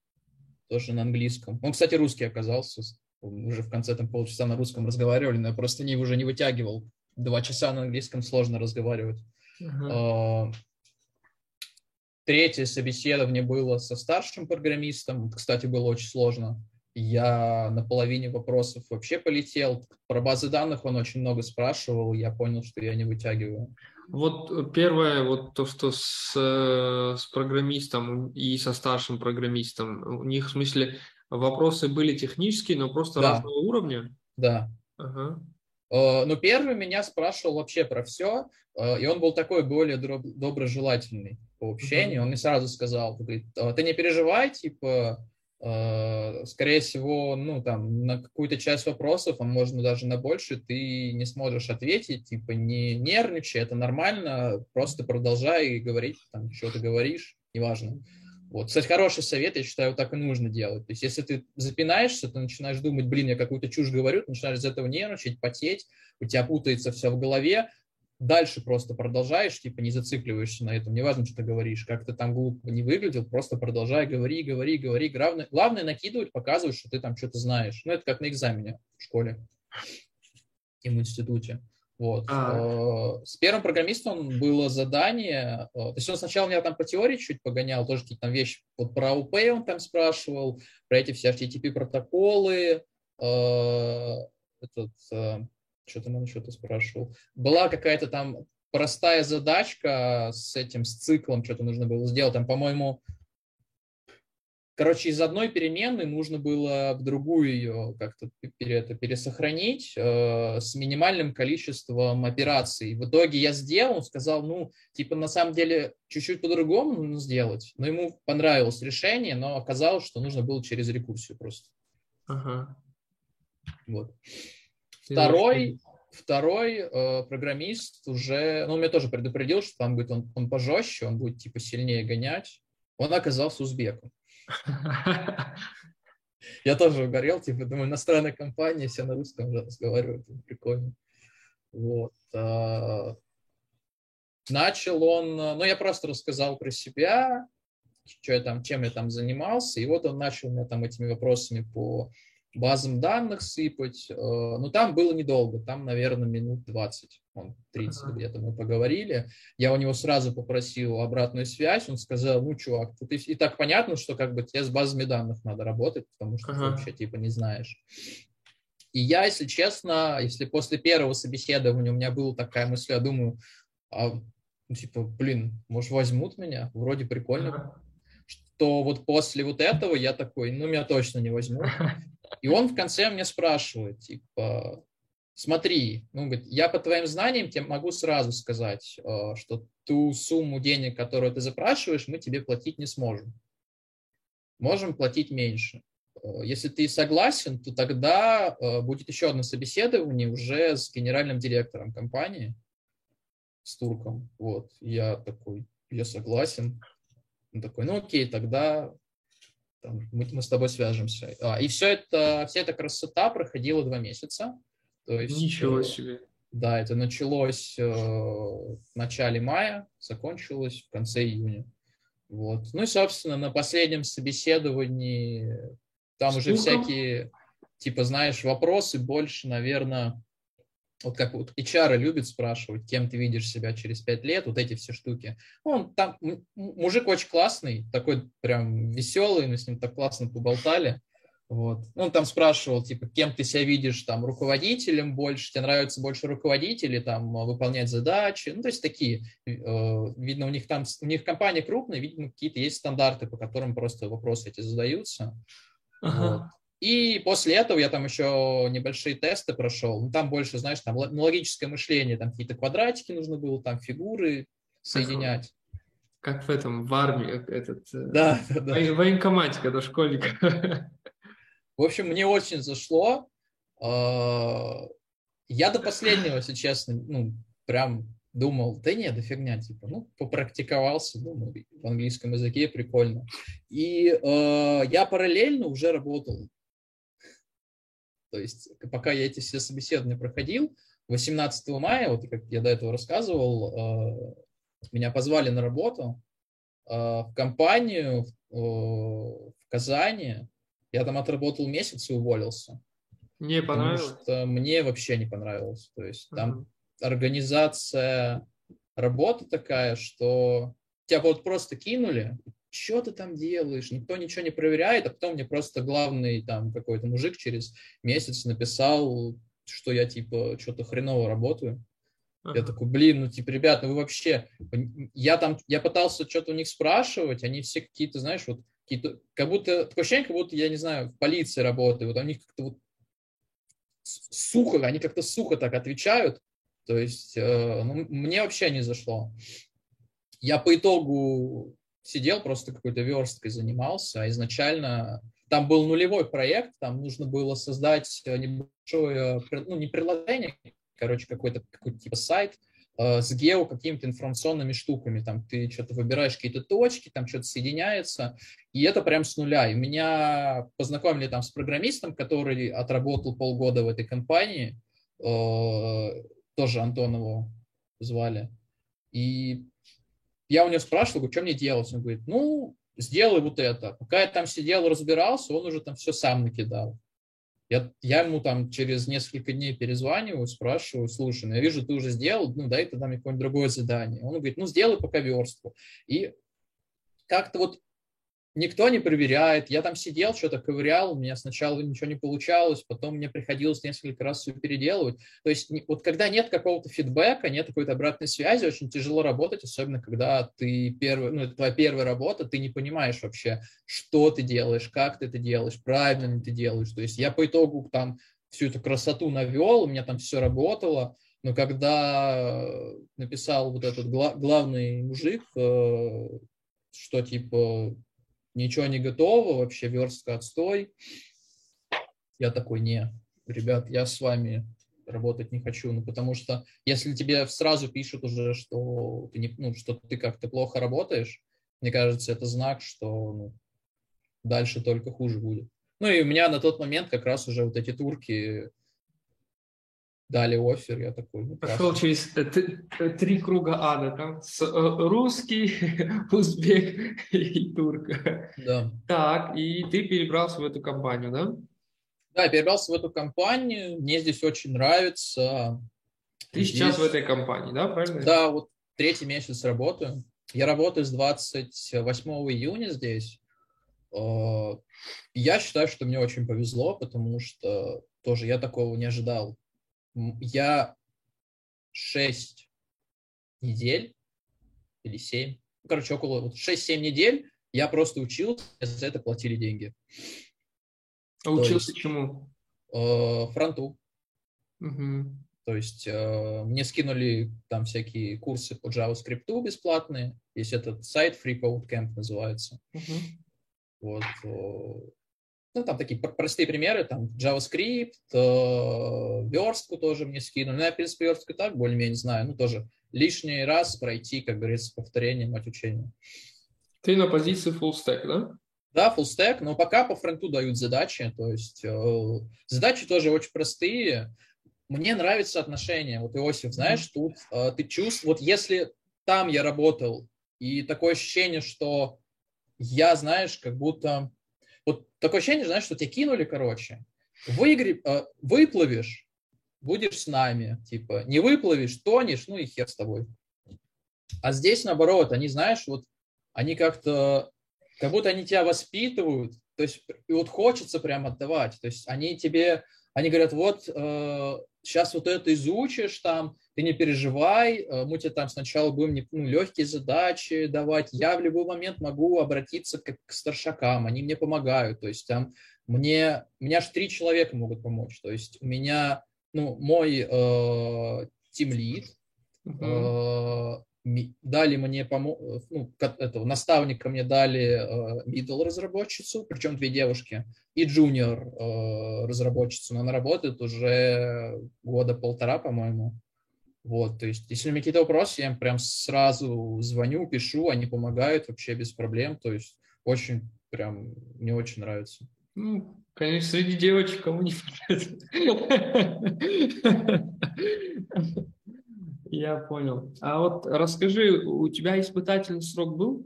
тоже на английском. Он, кстати, русский оказался, уже в конце там полчаса на русском разговаривали, но я просто не, уже не вытягивал. Два часа на английском сложно разговаривать. uh Третье собеседование было со старшим программистом. Кстати, было очень сложно. я на половине вопросов вообще полетел. Про базы данных он очень много спрашивал, я понял, что я не вытягиваю. Вот первое, вот то, что с, с программистом и со старшим программистом, у них, в смысле, вопросы были технические, но просто да. разного уровня? Да. Ага. Э, но первый меня спрашивал вообще про все, э, и он был такой более доброжелательный по общению. Он мне сразу сказал, говорит, ты не переживай, типа, Э, скорее всего, ну, там, на какую-то часть вопросов, а можно даже на больше, ты не сможешь ответить, типа, не нервничай, это нормально, просто продолжай говорить, там, что ты говоришь, неважно. Вот. Кстати, хороший совет, я считаю, так и нужно делать. То есть, если ты запинаешься, ты начинаешь думать, блин, я какую-то чушь говорю, ты начинаешь из этого нервничать, потеть, у тебя путается все в голове, дальше просто продолжаешь, типа не зацикливаешься на этом, неважно, что ты говоришь, как ты там глупо не выглядел, просто продолжай, говори, говори, говори. Главное, главное накидывать, показывать, что ты там что-то знаешь. Ну, это как на экзамене в школе и в институте. Вот. А. С первым программистом было задание, э, то есть он сначала меня там по теории чуть погонял, тоже какие-то там вещи, вот про АУП он там спрашивал, про эти все HTTP протоколы, э, этот, что там он еще-то спрашивал. Была какая-то там простая задачка с этим, с циклом, что-то нужно было сделать. Там, по-моему, короче, из одной переменной нужно было в другую ее как-то это, пересохранить э, с минимальным количеством операций. В итоге я сделал, сказал, ну, типа, на самом деле, чуть-чуть по-другому нужно сделать. Но ему понравилось решение, но оказалось, что нужно было через рекурсию просто. Ага. Вот. Второй, второй э, программист уже, ну, он меня тоже предупредил, что там будет он, он пожестче, он будет типа сильнее гонять. Он оказался узбеком. Я тоже угорел, типа, думаю, иностранная компания, все на русском разговаривают, прикольно. Вот. А, начал он, ну, я просто рассказал про себя, что я там, чем я там занимался, и вот он начал меня там этими вопросами по базам данных сыпать. Э, но там было недолго, там, наверное, минут 20, он 30 uh-huh. где-то мы поговорили. Я у него сразу попросил обратную связь, он сказал, ну, чувак, тут и так понятно, что как бы тебе с базами данных надо работать, потому что uh-huh. ты вообще типа не знаешь. И я, если честно, если после первого собеседования у меня была такая мысль, я думаю, а, ну, типа, блин, может, возьмут меня? Вроде прикольно. Uh-huh. Что вот после вот этого я такой, ну, меня точно не возьмут. И он в конце мне спрашивает, типа, смотри, ну, говорит, я по твоим знаниям тебе могу сразу сказать, э, что ту сумму денег, которую ты запрашиваешь, мы тебе платить не сможем. Можем платить меньше. Э, если ты согласен, то тогда э, будет еще одно собеседование уже с генеральным директором компании, с турком. Вот, я такой, я согласен. Он такой, ну окей, тогда там, мы, мы с тобой свяжемся. А, и все это, вся эта красота проходила два месяца. То есть, Ничего э, себе. Да, это началось э, в начале мая, закончилось в конце июня. Вот. Ну и, собственно, на последнем собеседовании там Сколько? уже всякие, типа, знаешь, вопросы больше, наверное, вот как вот HR любит спрашивать, кем ты видишь себя через пять лет, вот эти все штуки. Он там, мужик очень классный, такой прям веселый, мы с ним так классно поболтали. Вот. Он там спрашивал, типа, кем ты себя видишь, там, руководителем больше, тебе нравится больше руководители, там, выполнять задачи, ну, то есть такие, э, видно, у них там, у них компания крупная, видно, какие-то есть стандарты, по которым просто вопросы эти задаются. Ага. Вот. И после этого я там еще небольшие тесты прошел. Ну, там больше, знаешь, там логическое мышление, там какие-то квадратики нужно было, там фигуры соединять. Как в этом, в армии, этот... Э, да, да, да. Военкомате, когда школьник. В общем, мне очень зашло. А, я до последнего, если честно, ну, прям думал, да нет, да фигня, типа, ну, попрактиковался, думаю, в английском языке прикольно. И э, я параллельно уже работал то есть пока я эти все собеседования проходил, 18 мая, вот как я до этого рассказывал, э, меня позвали на работу э, в компанию в Казани. Я там отработал месяц и уволился. Не понравилось? Потому что мне вообще не понравилось. То есть там uh-huh. организация работы такая, что тебя вот просто кинули, что ты там делаешь? Никто ничего не проверяет, а потом мне просто главный там какой-то мужик через месяц написал, что я типа что-то хреново работаю. Я такой, блин, ну типа, ребят, ну вы вообще, я там, я пытался что-то у них спрашивать, они все какие-то, знаешь, вот какие-то, как будто, такое ощущение, как будто, я не знаю, в полиции работаю, вот у них как-то вот сухо, они как-то сухо так отвечают, то есть э, ну, мне вообще не зашло. Я по итогу сидел, просто какой-то версткой занимался, а изначально там был нулевой проект, там нужно было создать небольшое, ну не приложение, короче, какой-то какой типа сайт, э, с гео какими-то информационными штуками. Там ты что-то выбираешь какие-то точки, там что-то соединяется, и это прям с нуля. И меня познакомили там с программистом, который отработал полгода в этой компании, э, тоже Антонову звали. И я у него спрашивал, говорю, что мне делать? Он говорит, ну, сделай вот это. Пока я там сидел, разбирался, он уже там все сам накидал. Я, я ему там через несколько дней перезваниваю, спрашиваю, слушай, ну я вижу, ты уже сделал, ну дай тогда мне какое-нибудь другое задание. Он говорит, ну сделай пока верстку. И как-то вот никто не проверяет. Я там сидел, что-то ковырял, у меня сначала ничего не получалось, потом мне приходилось несколько раз все переделывать. То есть вот когда нет какого-то фидбэка, нет какой-то обратной связи, очень тяжело работать, особенно когда ты первый, ну, это твоя первая работа, ты не понимаешь вообще, что ты делаешь, как ты это делаешь, правильно ли ты делаешь. То есть я по итогу там всю эту красоту навел, у меня там все работало, но когда написал вот этот главный мужик, э, что типа ничего не готово, вообще верстка отстой. Я такой, не, ребят, я с вами работать не хочу, ну, потому что если тебе сразу пишут уже, что ты, не, ну, что ты как-то плохо работаешь, мне кажется, это знак, что ну, дальше только хуже будет. Ну и у меня на тот момент как раз уже вот эти турки дали офер, я такой... Ну, Пошел через э, э, три круга ада, там, с, э, русский, узбек и турк. Да. Так, и ты перебрался в эту компанию, да? Да, я перебрался в эту компанию, мне здесь очень нравится. Ты здесь... сейчас в этой компании, да, правильно? Да, вот третий месяц работаю. Я работаю с 28 июня здесь. Я считаю, что мне очень повезло, потому что тоже я такого не ожидал я 6 недель или 7, ну, короче, около вот 6-7 недель я просто учился, за это платили деньги. А учился есть, чему? Э, фронту. Угу. То есть э, мне скинули там всякие курсы по JavaScript бесплатные. Есть этот сайт Free Code Camp называется. Угу. Вот. Ну, там такие простые примеры, там JavaScript, э, верстку тоже мне скинули. Ну, я, в принципе, верстку так более-менее знаю. Ну, тоже лишний раз пройти, как говорится, повторение, мать учения. Ты на позиции full stack, да? Да, full stack, но пока по фронту дают задачи, то есть э, задачи тоже очень простые. Мне нравится отношение. Вот, Иосиф, знаешь, тут э, ты чувствуешь, вот если там я работал, и такое ощущение, что я, знаешь, как будто вот такое ощущение, знаешь, что тебя кинули, короче. Выигри, э, выплывешь, будешь с нами. Типа, не выплывешь, тонешь, ну и хер с тобой. А здесь, наоборот, они, знаешь, вот они как-то, как будто они тебя воспитывают, то есть и вот хочется прям отдавать. То есть они тебе, они говорят, вот э, сейчас вот это изучишь там, ты не переживай, э, мы тебе там сначала будем ну, легкие задачи давать, я в любой момент могу обратиться к, к старшакам, они мне помогают, то есть там мне, меня аж три человека могут помочь, то есть у меня, ну, мой э, uh-huh. Дали мне помо... ну, этого, наставника мне дали э, middle разработчицу, причем две девушки, и junior э, разработчицу, но она работает уже года полтора, по-моему. Вот, то есть, если у меня какие-то вопросы, я им прям сразу звоню, пишу, они помогают вообще без проблем. То есть, очень прям, мне очень нравится. Ну, конечно, среди девочек кому не Я понял. А вот расскажи, у тебя испытательный срок был?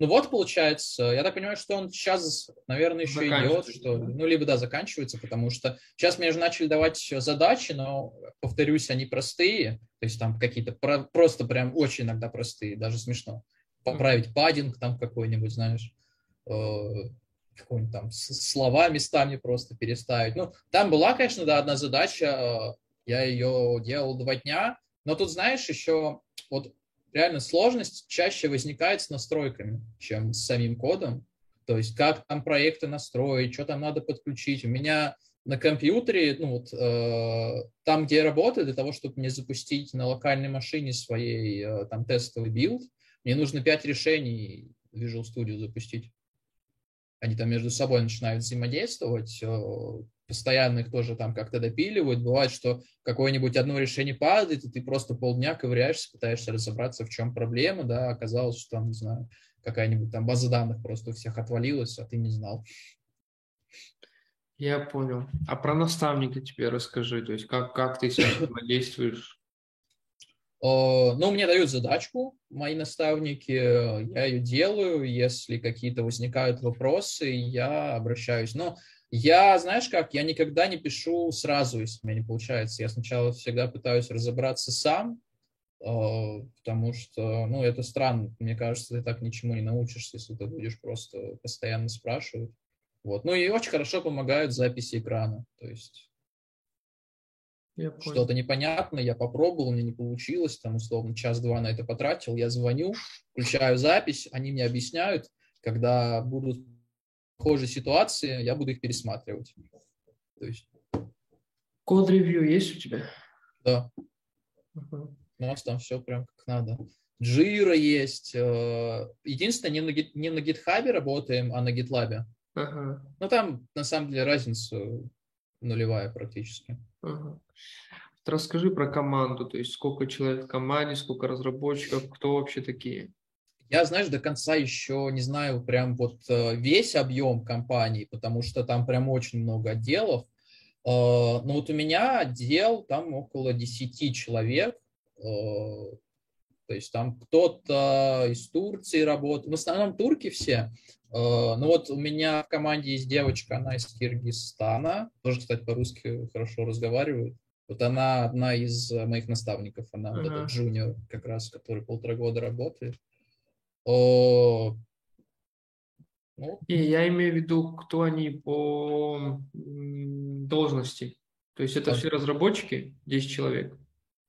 Ну вот, получается, я так понимаю, что он сейчас, наверное, еще идет, что, ну, либо, да, заканчивается, потому что сейчас мне же начали давать задачи, но, повторюсь, они простые, то есть там какие-то про, просто прям очень иногда простые, даже смешно. поправить padding там какой-нибудь, знаешь, э, какой-нибудь там слова местами просто переставить. Ну, там была, конечно, да, одна задача, э, я ее делал два дня, но тут, знаешь, еще вот реально сложность чаще возникает с настройками, чем с самим кодом. То есть как там проекты настроить, что там надо подключить. У меня на компьютере, ну вот э, там, где я работаю, для того, чтобы мне запустить на локальной машине своей э, там тестовый build, мне нужно пять решений Visual Studio запустить. Они там между собой начинают взаимодействовать, э, постоянно их тоже там как-то допиливают. Бывает, что какое-нибудь одно решение падает, и ты просто полдня ковыряешься, пытаешься разобраться, в чем проблема, да, оказалось, что там, не знаю, какая-нибудь там база данных просто у всех отвалилась, а ты не знал. Я понял. А про наставника тебе расскажи, то есть как, как ты с ним взаимодействуешь? Ну, мне дают задачку мои наставники, я ее делаю, если какие-то возникают вопросы, я обращаюсь. Но я, знаешь как, я никогда не пишу сразу, если у меня не получается. Я сначала всегда пытаюсь разобраться сам, потому что, ну, это странно. Мне кажется, ты так ничему не научишься, если ты будешь просто постоянно спрашивать. Вот. Ну и очень хорошо помогают записи экрана. То есть что-то непонятное, я попробовал, мне не получилось, там, условно, час-два на это потратил, я звоню, включаю запись, они мне объясняют, когда будут похожие ситуации, я буду их пересматривать. То есть... Код-ревью есть у тебя? Да. Uh-huh. У нас там все прям как надо. Джира есть. Э, единственное, не на, не на GitHub работаем, а на GitLab. Ага. Ну, там, на самом деле, разница нулевая практически. Ага. Расскажи про команду, то есть сколько человек в команде, сколько разработчиков, кто вообще такие? Я, знаешь, до конца еще не знаю прям вот э, весь объем компании, потому что там прям очень много отделов. Э, но вот у меня отдел там около 10 человек, э, то есть там кто-то из Турции работает, в основном турки все, ну вот у меня в команде есть девочка, она из Киргизстана, тоже, кстати, по-русски хорошо разговаривает. Вот она одна из моих наставников, она uh-huh. вот этот джуниор как раз, который полтора года работает. О, ну. И я имею в виду, кто они по должности. То есть это а... все разработчики, 10 человек?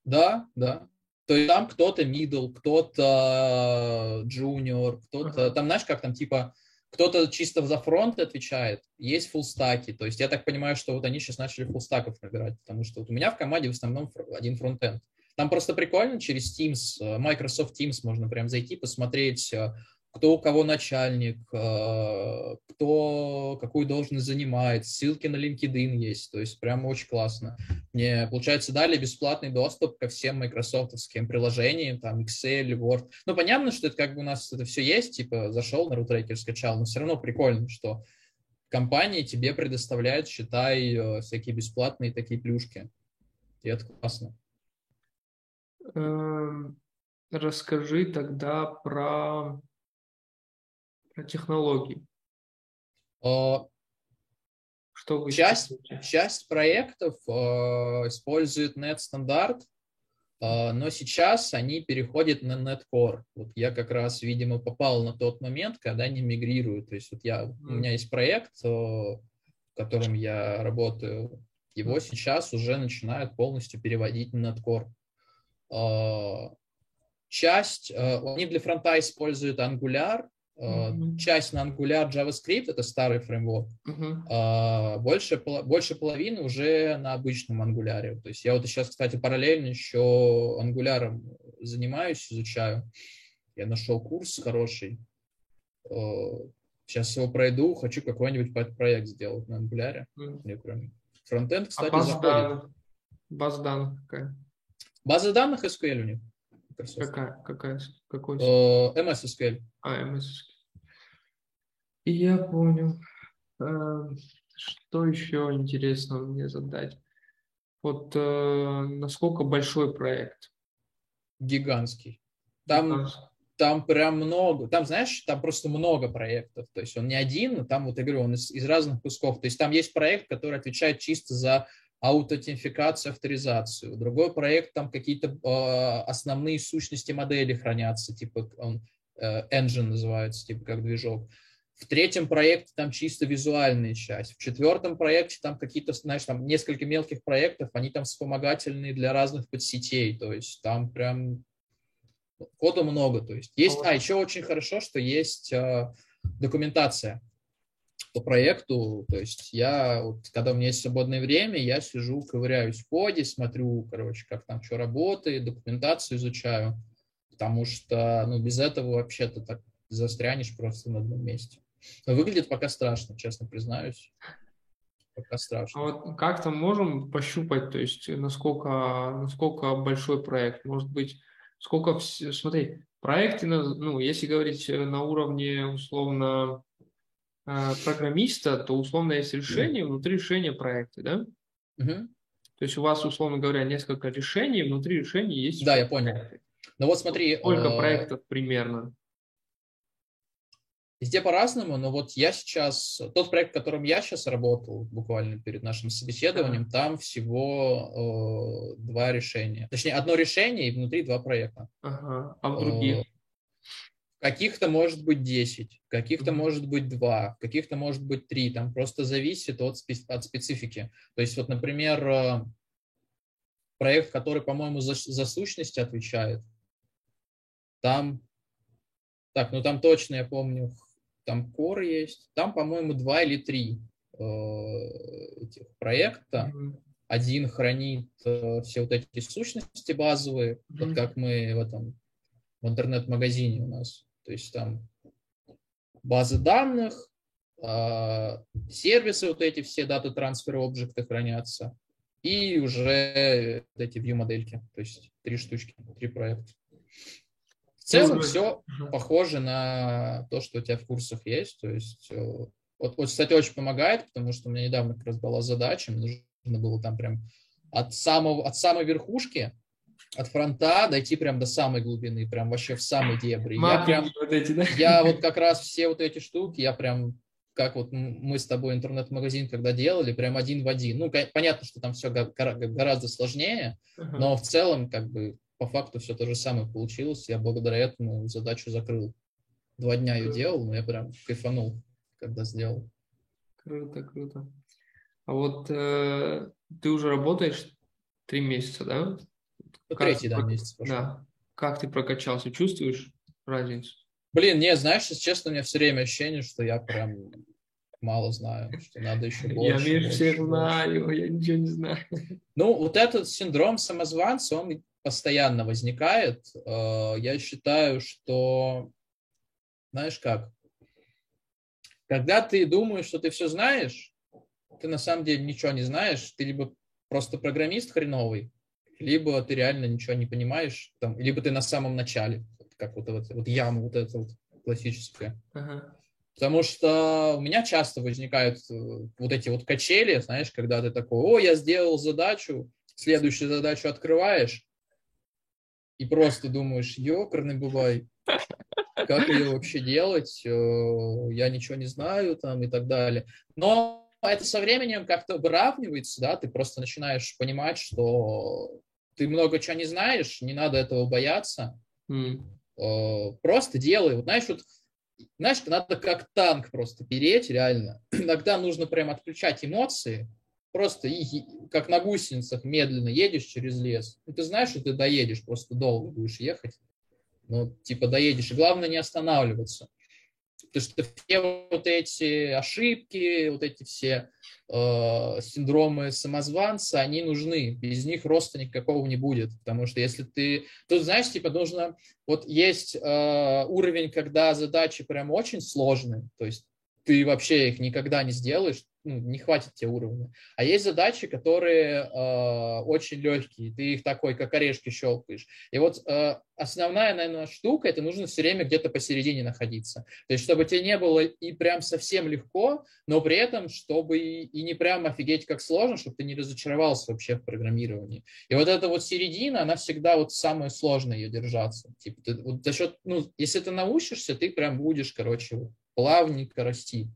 Да, да. То есть там кто-то middle, кто-то junior, кто-то... Там, знаешь, как там типа кто-то чисто за фронт отвечает, есть фуллстаки. То есть я так понимаю, что вот они сейчас начали фуллстаков набирать, потому что вот у меня в команде в основном один фронтенд. Там просто прикольно через Teams, э, Microsoft Teams можно прям зайти, посмотреть, э, кто у кого начальник, э, кто какую должность занимает, ссылки на LinkedIn есть, то есть прям очень классно. Мне, получается, дали бесплатный доступ ко всем майкрософтовским приложениям, там Excel, Word. Ну, понятно, что это как бы у нас это все есть, типа зашел на RootRaker, скачал, но все равно прикольно, что компания тебе предоставляет, считай, всякие бесплатные такие плюшки. И это классно. Эм, расскажи тогда про про технологии. А, Что вы часть, часть проектов э, использует NetStandard, э, но сейчас они переходят на NetCore. Вот я как раз, видимо, попал на тот момент, когда они мигрируют. То есть вот я, mm. у меня есть проект, э, в котором я работаю, его mm. сейчас уже начинают полностью переводить на NetCore. Э, часть, э, они для фронта используют Angular, Mm-hmm. Часть на Angular JavaScript, это старый фреймворк, mm-hmm. больше, больше половины уже на обычном Angular. То есть я вот сейчас, кстати, параллельно еще Angular занимаюсь, изучаю. Я нашел курс хороший. Сейчас его пройду, хочу какой-нибудь проект сделать на Angular. Mm-hmm. Мне прям... Фронтенд, кстати, а база заходит. База данных какая? База данных SQL у них. Какая? Какая? Какой? MS SQL. А, MS SQL. Я понял. Эм, что еще интересно мне задать? Вот э, насколько большой проект? Гигантский. Там, Гигантский. там прям много. Там, знаешь, там просто много проектов. То есть он не один, там, вот я говорю, он из, из разных кусков. То есть там есть проект, который отвечает чисто за аутентификацию, авторизацию. Другой проект, там какие-то э, основные сущности модели хранятся, типа он engine называется, типа как движок. В третьем проекте там чисто визуальная часть. В четвертом проекте там какие-то, знаешь, там несколько мелких проектов, они там вспомогательные для разных подсетей. То есть там прям кода много. То есть есть, а еще очень хорошо, что есть э, документация по проекту. То есть я, вот, когда у меня есть свободное время, я сижу, ковыряюсь в коде, смотрю, короче, как там что работает, документацию изучаю. Потому что ну, без этого вообще-то так застрянешь просто на одном месте. Но выглядит пока страшно, честно признаюсь. Пока страшно. А вот как-то можем пощупать, то есть насколько, насколько большой проект? Может быть, сколько... Смотри, проекты, ну, если говорить на уровне, условно, программиста, то условно есть решение, внутри решения проекта, да? Угу. То есть у вас, условно говоря, несколько решений, внутри решений есть... Да, я понял. Ну вот смотри... Сколько э, проектов примерно? Везде по-разному, но вот я сейчас, тот проект, в котором я сейчас работал, буквально перед нашим собеседованием, ага. там всего э, два решения. Точнее, одно решение и внутри два проекта. Ага. А в других? Э, каких-то может быть 10, каких-то может быть 2, каких-то может быть 3. Там просто зависит от, специ- от специфики. То есть вот, например, э, проект, который, по-моему, за, за сущность отвечает, там, так, ну там точно я помню, там Core есть, там, по-моему, два или три э, этих проекта. Mm-hmm. Один хранит э, все вот эти сущности базовые, mm-hmm. вот как мы в этом в интернет-магазине у нас. То есть там базы данных, э, сервисы вот эти все даты трансфер объекты хранятся, и уже эти view модельки, то есть три штучки, три проекта целом все похоже на то, что у тебя в курсах есть. То есть, э, вот, вот, кстати, очень помогает, потому что у меня недавно как раз была задача, мне нужно было там прям от, самого, от самой верхушки, от фронта дойти прям до самой глубины, прям вообще в самой дебри. Я, прям, вот эти, да? я вот как раз все вот эти штуки, я прям как вот мы с тобой интернет-магазин когда делали, прям один в один. Ну, понятно, что там все гораздо сложнее, uh-huh. но в целом как бы по факту все то же самое получилось. Я благодаря этому задачу закрыл. Два дня ее делал, но я прям кайфанул, когда сделал. Круто, круто. А вот э, ты уже работаешь три месяца, да? Третий, да, месяц пошел. Да. Как ты прокачался? Чувствуешь разницу? Блин, нет, знаешь, честно, у меня все время ощущение, что я прям мало знаю, что надо еще больше. Я меньше всех знаю, я ничего не знаю. Ну, вот этот синдром самозванца, он постоянно возникает. Э, я считаю, что, знаешь как, когда ты думаешь, что ты все знаешь, ты на самом деле ничего не знаешь, ты либо просто программист хреновый, либо ты реально ничего не понимаешь, там, либо ты на самом начале, как вот, вот, вот яма вот эта вот классическая. Ага. Потому что у меня часто возникают э, вот эти вот качели, знаешь, когда ты такой, о, я сделал задачу, следующую задачу открываешь, и просто думаешь, ёкарный бывай, как ее вообще делать, э, я ничего не знаю там и так далее. Но это со временем как-то выравнивается, да, ты просто начинаешь понимать, что ты много чего не знаешь, не надо этого бояться. Mm. Просто делай. Вот знаешь, вот, знаешь, надо как танк просто переть, реально. Иногда нужно прям отключать эмоции, просто и, как на гусеницах медленно едешь через лес. И ты знаешь, что ты доедешь, просто долго будешь ехать. Ну, типа доедешь. И главное не останавливаться. Потому что все вот эти ошибки, вот эти все э, синдромы самозванца, они нужны. Без них роста никакого не будет. Потому что если ты... Тут, знаешь, типа нужно... Вот есть э, уровень, когда задачи прям очень сложные, то есть ты вообще их никогда не сделаешь, ну, не хватит тебе уровня. А есть задачи, которые э, очень легкие, ты их такой, как орешки щелкаешь. И вот э, основная, наверное, штука, это нужно все время где-то посередине находиться. То есть, чтобы тебе не было и прям совсем легко, но при этом, чтобы и, и не прям офигеть как сложно, чтобы ты не разочаровался вообще в программировании. И вот эта вот середина, она всегда вот самое сложное ее держаться. Типа, ты, вот за счет, ну, если ты научишься, ты прям будешь, короче, плавненько расти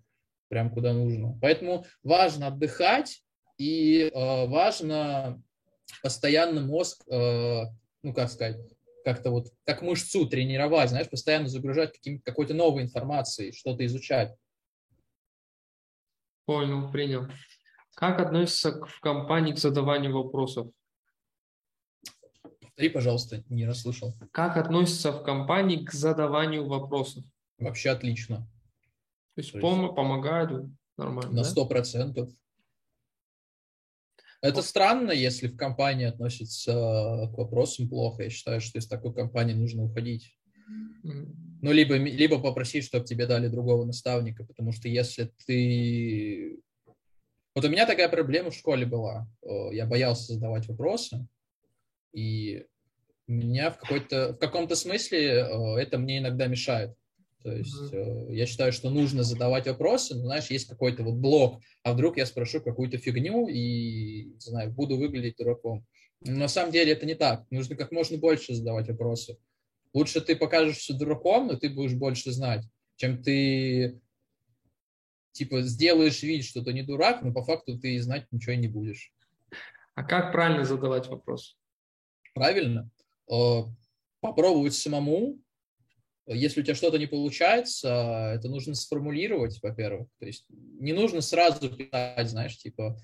прям куда нужно. Поэтому важно отдыхать и э, важно постоянно мозг, э, ну как сказать, как-то вот, как мышцу тренировать, знаешь, постоянно загружать какой-то новой информацией, что-то изучать. Понял, принял. Как относится в компании к задаванию вопросов? Повтори, пожалуйста, не расслышал. Как относится в компании к задаванию вопросов? Вообще отлично. То есть, То есть помогают нормально, На сто процентов. Это странно, если в компании относятся к вопросам плохо. Я считаю, что из такой компании нужно уходить. Ну, либо, либо попросить, чтобы тебе дали другого наставника, потому что если ты... Вот у меня такая проблема в школе была. Я боялся задавать вопросы, и меня в, какой-то, в каком-то смысле это мне иногда мешает. То есть mm-hmm. я считаю, что нужно задавать вопросы, но, знаешь, есть какой-то вот блок, а вдруг я спрошу какую-то фигню и, не знаю, буду выглядеть дураком. Но на самом деле это не так. Нужно как можно больше задавать вопросы. Лучше ты покажешься дураком, но ты будешь больше знать, чем ты типа сделаешь вид, что ты не дурак, но по факту ты знать ничего не будешь. А как правильно задавать вопрос? Правильно. Э, попробовать самому, если у тебя что-то не получается, это нужно сформулировать, во-первых. То есть не нужно сразу писать, знаешь, типа,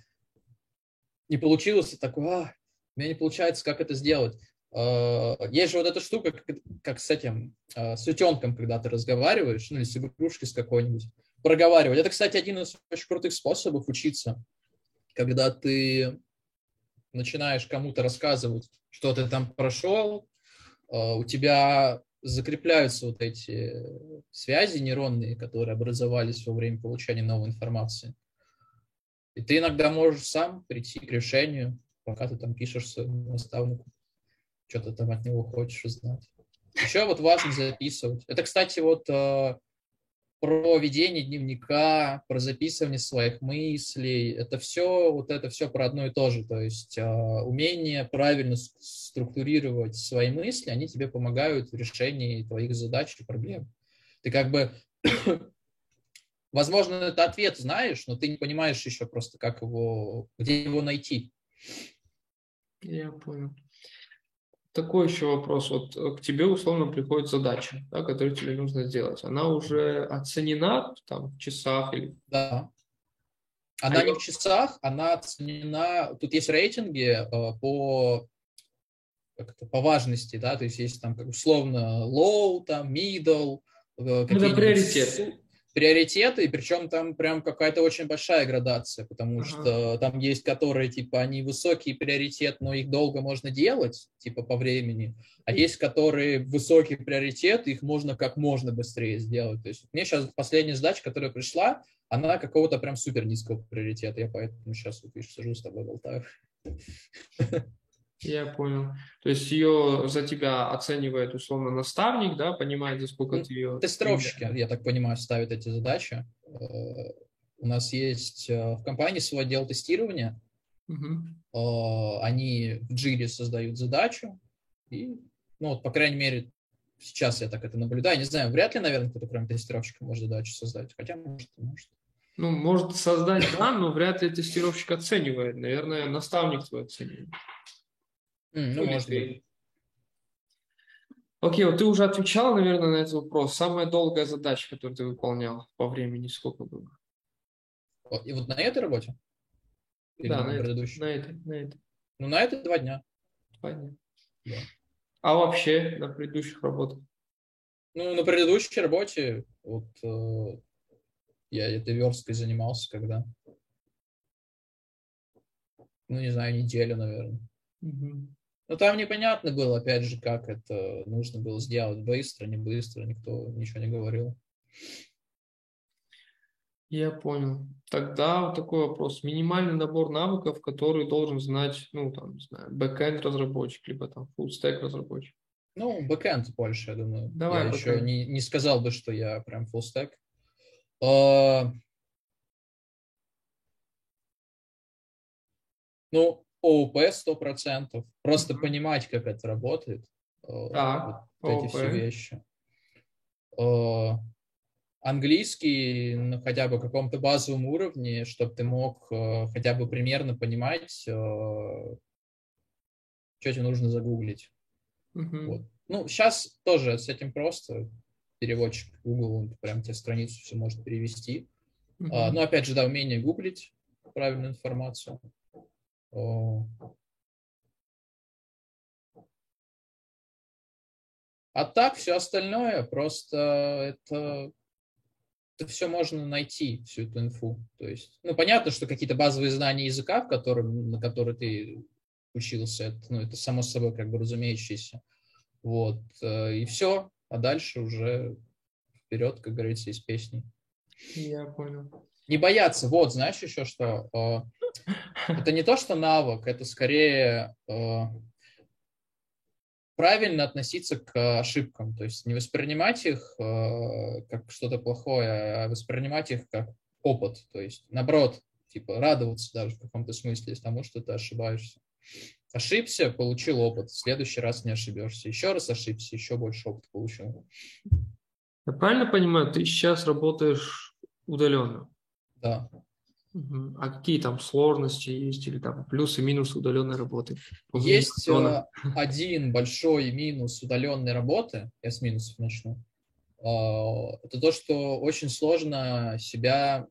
не получилось, такой, а, у меня не получается, как это сделать. А, есть же вот эта штука, как, как с этим, а, с утенком, когда ты разговариваешь, ну или с игрушкой с какой-нибудь, проговаривать. Это, кстати, один из очень крутых способов учиться, когда ты начинаешь кому-то рассказывать, что ты там прошел, а, у тебя закрепляются вот эти связи нейронные, которые образовались во время получения новой информации. И ты иногда можешь сам прийти к решению, пока ты там пишешь своему наставнику, что ты там от него хочешь узнать. Еще вот важно записывать. Это, кстати, вот э, про ведение дневника, про записывание своих мыслей. Это все, вот это все про одно и то же. То есть э, умение правильно структурировать свои мысли, они тебе помогают в решении твоих задач и проблем. Ты как бы, возможно, это ответ знаешь, но ты не понимаешь еще просто, как его, где его найти. Я понял такой еще вопрос. Вот э, к тебе условно приходит задача, да, которую тебе нужно сделать. Она уже оценена там, в часах или... Да. Она а не в часах, она оценена... Тут есть рейтинги э, по по важности, да, то есть есть там как условно low, там middle, э, ну, это приоритет приоритеты, и причем там прям какая-то очень большая градация, потому ага. что там есть которые, типа, они высокий приоритет, но их долго можно делать, типа, по времени, а есть которые высокий приоритет, их можно как можно быстрее сделать. То есть мне сейчас последняя задача, которая пришла, она какого-то прям супер низкого приоритета, я поэтому сейчас вот, сижу с тобой болтаю. Я понял. То есть ее за тебя оценивает условно наставник, да, понимает, за сколько ну, ты ее... Тестировщики, я так понимаю, ставят эти задачи. Э, у нас есть э, в компании свой отдел тестирования. Угу. Они в Jira создают задачу. И, ну, вот, по крайней мере, сейчас я так это наблюдаю. Не знаю, вряд ли, наверное, кто-то кроме тестировщика может задачу создать. Хотя, может, может. Ну, может создать, да, но вряд ли тестировщик оценивает. Наверное, наставник твой оценивает. Mm, ну, может быть. Окей, вот ты уже отвечал, наверное, на этот вопрос. Самая долгая задача, которую ты выполнял по времени, сколько было? И вот на этой работе? Или да, на, на предыдущей? На этой, на этой. Ну, на этой два дня. Два дня. Да. А вообще на предыдущих работах? Ну, на предыдущей работе вот э, я этой версткой занимался, когда, ну, не знаю, неделю, наверное. Угу. Но там непонятно было, опять же, как это нужно было сделать быстро, не быстро, никто ничего не говорил. Я понял. Тогда вот такой вопрос. Минимальный набор навыков, который должен знать, ну, там, не знаю, бэкэнд разработчик, либо там full разработчик. Ну, бэкэнд больше, я думаю. Давай, я еще не, не сказал бы, что я прям stack. Uh, ну, ООП 100%. Просто понимать, как это работает. Э, так, вот ООП. эти все вещи. Э, английский на хотя бы каком-то базовом уровне, чтобы ты мог э, хотя бы примерно понимать, что тебе нужно загуглить. Угу. Вот. Ну, сейчас тоже с этим просто. Переводчик Google, он прям тебе страницу все может перевести. Mm-hmm. А, ну, опять же, да, умение гуглить правильную информацию. А так все остальное просто это, это все можно найти, всю эту инфу. То есть, ну, понятно, что какие-то базовые знания языка, в котором, на которые ты учился, это, ну, это само собой как бы разумеющееся. Вот, э, и все. А дальше уже вперед, как говорится, из песни. Я понял. Не бояться. Вот, знаешь еще что? Это не то, что навык, это скорее э, правильно относиться к ошибкам, то есть не воспринимать их э, как что-то плохое, а воспринимать их как опыт, то есть наоборот, типа радоваться даже в каком-то смысле тому, что ты ошибаешься. Ошибся, получил опыт, в следующий раз не ошибешься. Еще раз ошибся, еще больше опыта получил. Я правильно понимаю, ты сейчас работаешь удаленно? Да. А какие там сложности есть или там плюсы минусы удаленной работы? Есть э, один большой минус удаленной работы, я с минусов начну. А, это то, что очень сложно себя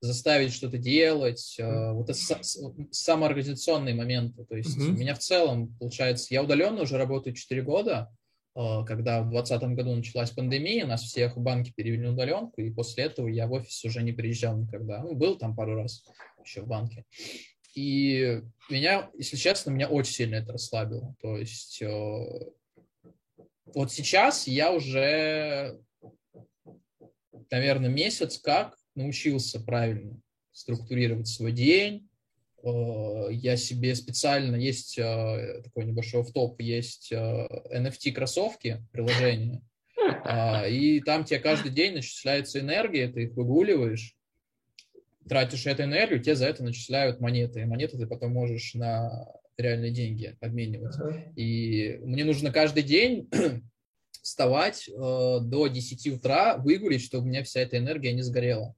заставить что-то делать, э, вот это самоорганизационные моменты. То есть mm-hmm. у меня в целом, получается, я удаленно уже работаю 4 года, Э, когда в 2020 году началась пандемия, нас всех в банки перевели на удаленку, и после этого я в офис уже не приезжал никогда. Ну, был там пару раз еще в банке. И меня, если честно, меня очень сильно это расслабило. То есть э, вот сейчас я уже, наверное, месяц как научился правильно структурировать свой день, Э, я себе специально, есть э, такой небольшой в топ есть NFT э, кроссовки, приложение, а, и там тебе каждый день начисляется энергия, ты их выгуливаешь, тратишь эту энергию, тебе за это начисляют монеты, и монеты ты потом можешь на реальные деньги обменивать. И мне нужно каждый день вставать до 10 утра, выгулить, чтобы у меня вся эта энергия не сгорела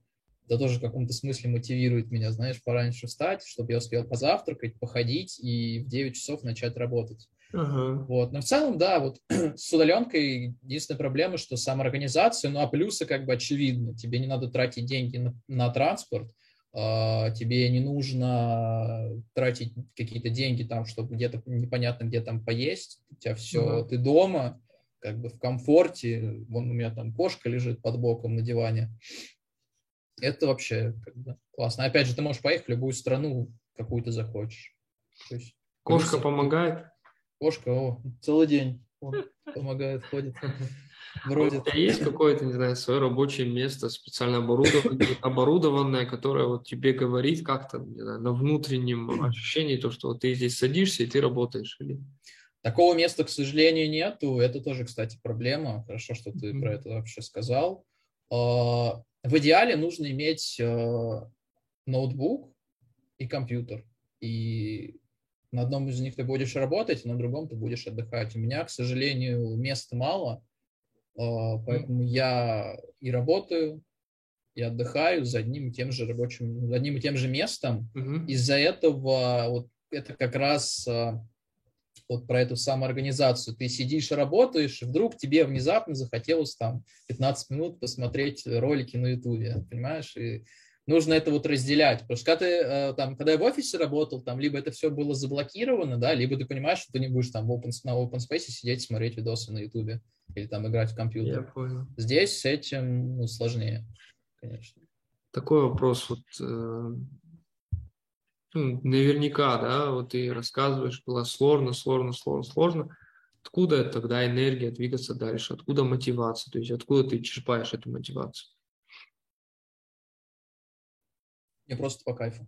это тоже в каком-то смысле мотивирует меня, знаешь, пораньше встать, чтобы я успел позавтракать, походить и в 9 часов начать работать. Uh-huh. Вот. Но в целом, да, вот с удаленкой единственная проблема, что самоорганизация, ну а плюсы как бы очевидны. Тебе не надо тратить деньги на, на транспорт, э, тебе не нужно тратить какие-то деньги там, чтобы где-то непонятно где там поесть. У тебя все, uh-huh. ты дома, как бы в комфорте. Вон у меня там кошка лежит под боком на диване. Это вообще как бы, классно. Опять же, ты можешь поехать в любую страну, какую ты захочешь. То есть, Кошка плюсы. помогает? Кошка, о, целый день он помогает, ходит. Вроде. У тебя есть какое-то, не знаю, свое рабочее место, специально оборудованное, оборудованное, которое вот тебе говорит как-то, не знаю, на внутреннем ощущении, то, что вот ты здесь садишься и ты работаешь? Или... Такого места, к сожалению, нету. Это тоже, кстати, проблема. Хорошо, что ты mm-hmm. про это вообще сказал. В идеале нужно иметь э, ноутбук и компьютер. И на одном из них ты будешь работать, на другом ты будешь отдыхать. У меня, к сожалению, места мало, э, поэтому я и работаю, и отдыхаю за одним и тем же рабочим, за одним и тем же местом. Mm-hmm. Из-за этого вот это как раз э, вот про эту самоорганизацию. Ты сидишь и работаешь, и вдруг тебе внезапно захотелось там 15 минут посмотреть ролики на Ютубе, понимаешь? И нужно это вот разделять. Потому что когда, ты, э, там, когда я в офисе работал, там либо это все было заблокировано, да, либо ты понимаешь, что ты не будешь там в open, на open space сидеть смотреть видосы на Ютубе или там играть в компьютер. Я понял. Здесь с этим ну, сложнее, конечно. Такой вопрос. Вот, э, ну, наверняка, да, вот ты рассказываешь, было сложно, сложно, сложно, сложно. Откуда тогда энергия двигаться дальше? Откуда мотивация? То есть откуда ты черпаешь эту мотивацию? Мне просто по кайфу.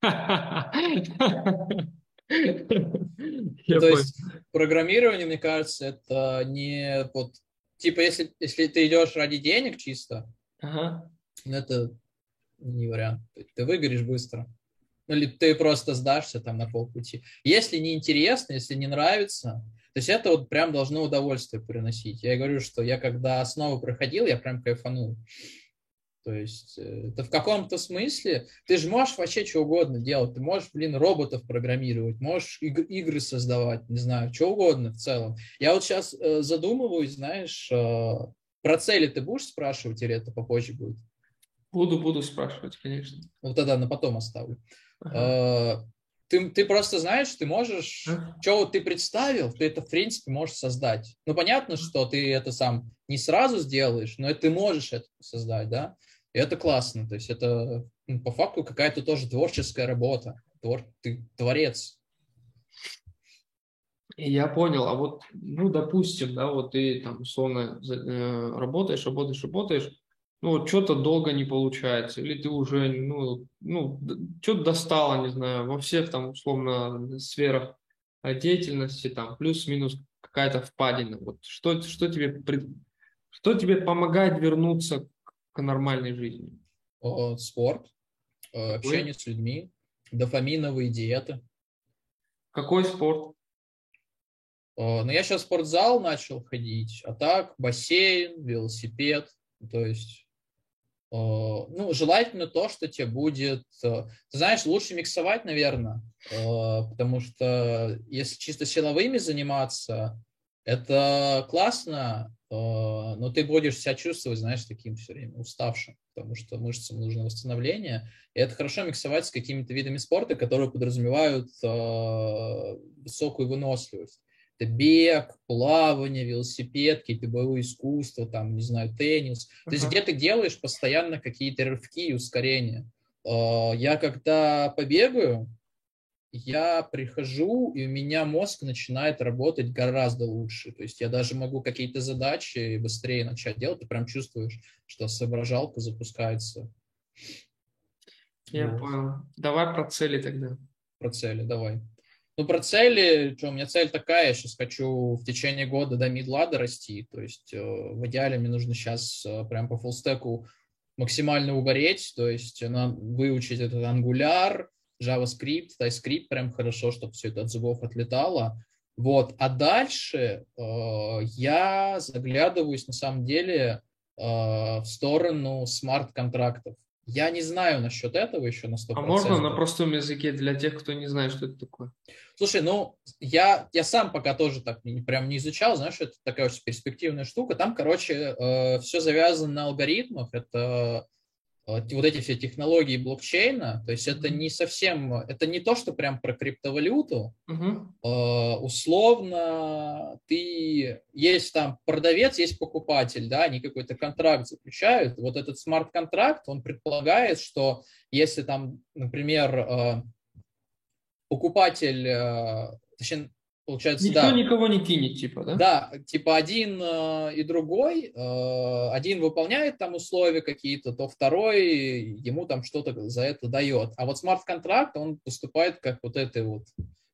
То есть программирование, мне кажется, это не вот типа если если ты идешь ради денег чисто, это не вариант. Ты выгоришь быстро. Ну, или ты просто сдашься там на полпути. Если не интересно, если не нравится, то есть это вот прям должно удовольствие приносить. Я говорю, что я когда основу проходил, я прям кайфанул. То есть э, это в каком-то смысле ты же можешь вообще что угодно делать. Ты можешь, блин, роботов программировать, можешь иг- игры создавать, не знаю, что угодно в целом. Я вот сейчас э, задумываюсь, знаешь, э, про цели ты будешь спрашивать или это попозже будет? Буду, буду спрашивать, конечно. Вот тогда на потом оставлю. Ага. Э, ты, ты просто знаешь, ты можешь, а? что ты представил, ты это в принципе можешь создать. Ну, понятно, что ты это сам не сразу сделаешь, но ты можешь это создать, да? И это классно. То есть это ну, по факту какая-то тоже творческая работа. Твор, ты творец. Я понял, а вот, ну, допустим, да, вот ты там условно э, работаешь, работаешь, работаешь, ну, вот что-то долго не получается, или ты уже, ну, ну что-то достало, не знаю, во всех там, условно, сферах деятельности, там, плюс-минус какая-то впадина. Вот что, что, тебе, что тебе помогает вернуться к нормальной жизни? Спорт, э, общение с людьми, дофаминовые диеты. Какой спорт? Ну, я сейчас в спортзал начал ходить, а так бассейн, велосипед, то есть Э, ну, желательно то, что тебе будет... Э, ты знаешь, лучше миксовать, наверное, э, потому что если чисто силовыми заниматься, это классно, но ты будешь себя чувствовать, знаешь, таким все время уставшим, потому что мышцам нужно восстановление. И это хорошо миксовать с какими-то видами спорта, которые подразумевают высокую выносливость это бег, плавание, велосипед, какие-то боевые искусства, там, не знаю, теннис. Uh-huh. То есть где ты делаешь постоянно какие-то рывки и ускорения. А, я когда побегаю, я прихожу, и у меня мозг начинает работать гораздо лучше. То есть я даже могу какие-то задачи быстрее начать делать. Ты прям чувствуешь, что соображалка запускается. Я вот. понял. Давай про цели тогда. Про цели, давай. Ну, про цели, что, у меня цель такая, я сейчас хочу в течение года до мидлада расти, то есть э, в идеале мне нужно сейчас э, прям по фуллстеку максимально угореть, то есть на, выучить этот Angular, JavaScript, TypeScript прям хорошо, чтобы все это от зубов отлетало. Вот. А дальше э, я заглядываюсь на самом деле э, в сторону смарт-контрактов. Я не знаю насчет этого еще на 100%. А можно на простом языке для тех, кто не знает, что это такое? Слушай, ну, я, я сам пока тоже так не, прям не изучал, знаешь, это такая очень перспективная штука. Там, короче, э, все завязано на алгоритмах. Это вот эти все технологии блокчейна, то есть это не совсем, это не то, что прям про криптовалюту. Uh-huh. Условно, ты есть там продавец, есть покупатель, да, они какой-то контракт заключают. Вот этот смарт-контракт, он предполагает, что если там, например, э, покупатель, точнее, Получается, Никто да. никого не кинет, типа, да? Да, типа один э, и другой, э, один выполняет там условия какие-то, то второй ему там что-то за это дает. А вот смарт-контракт, он поступает как вот этой вот,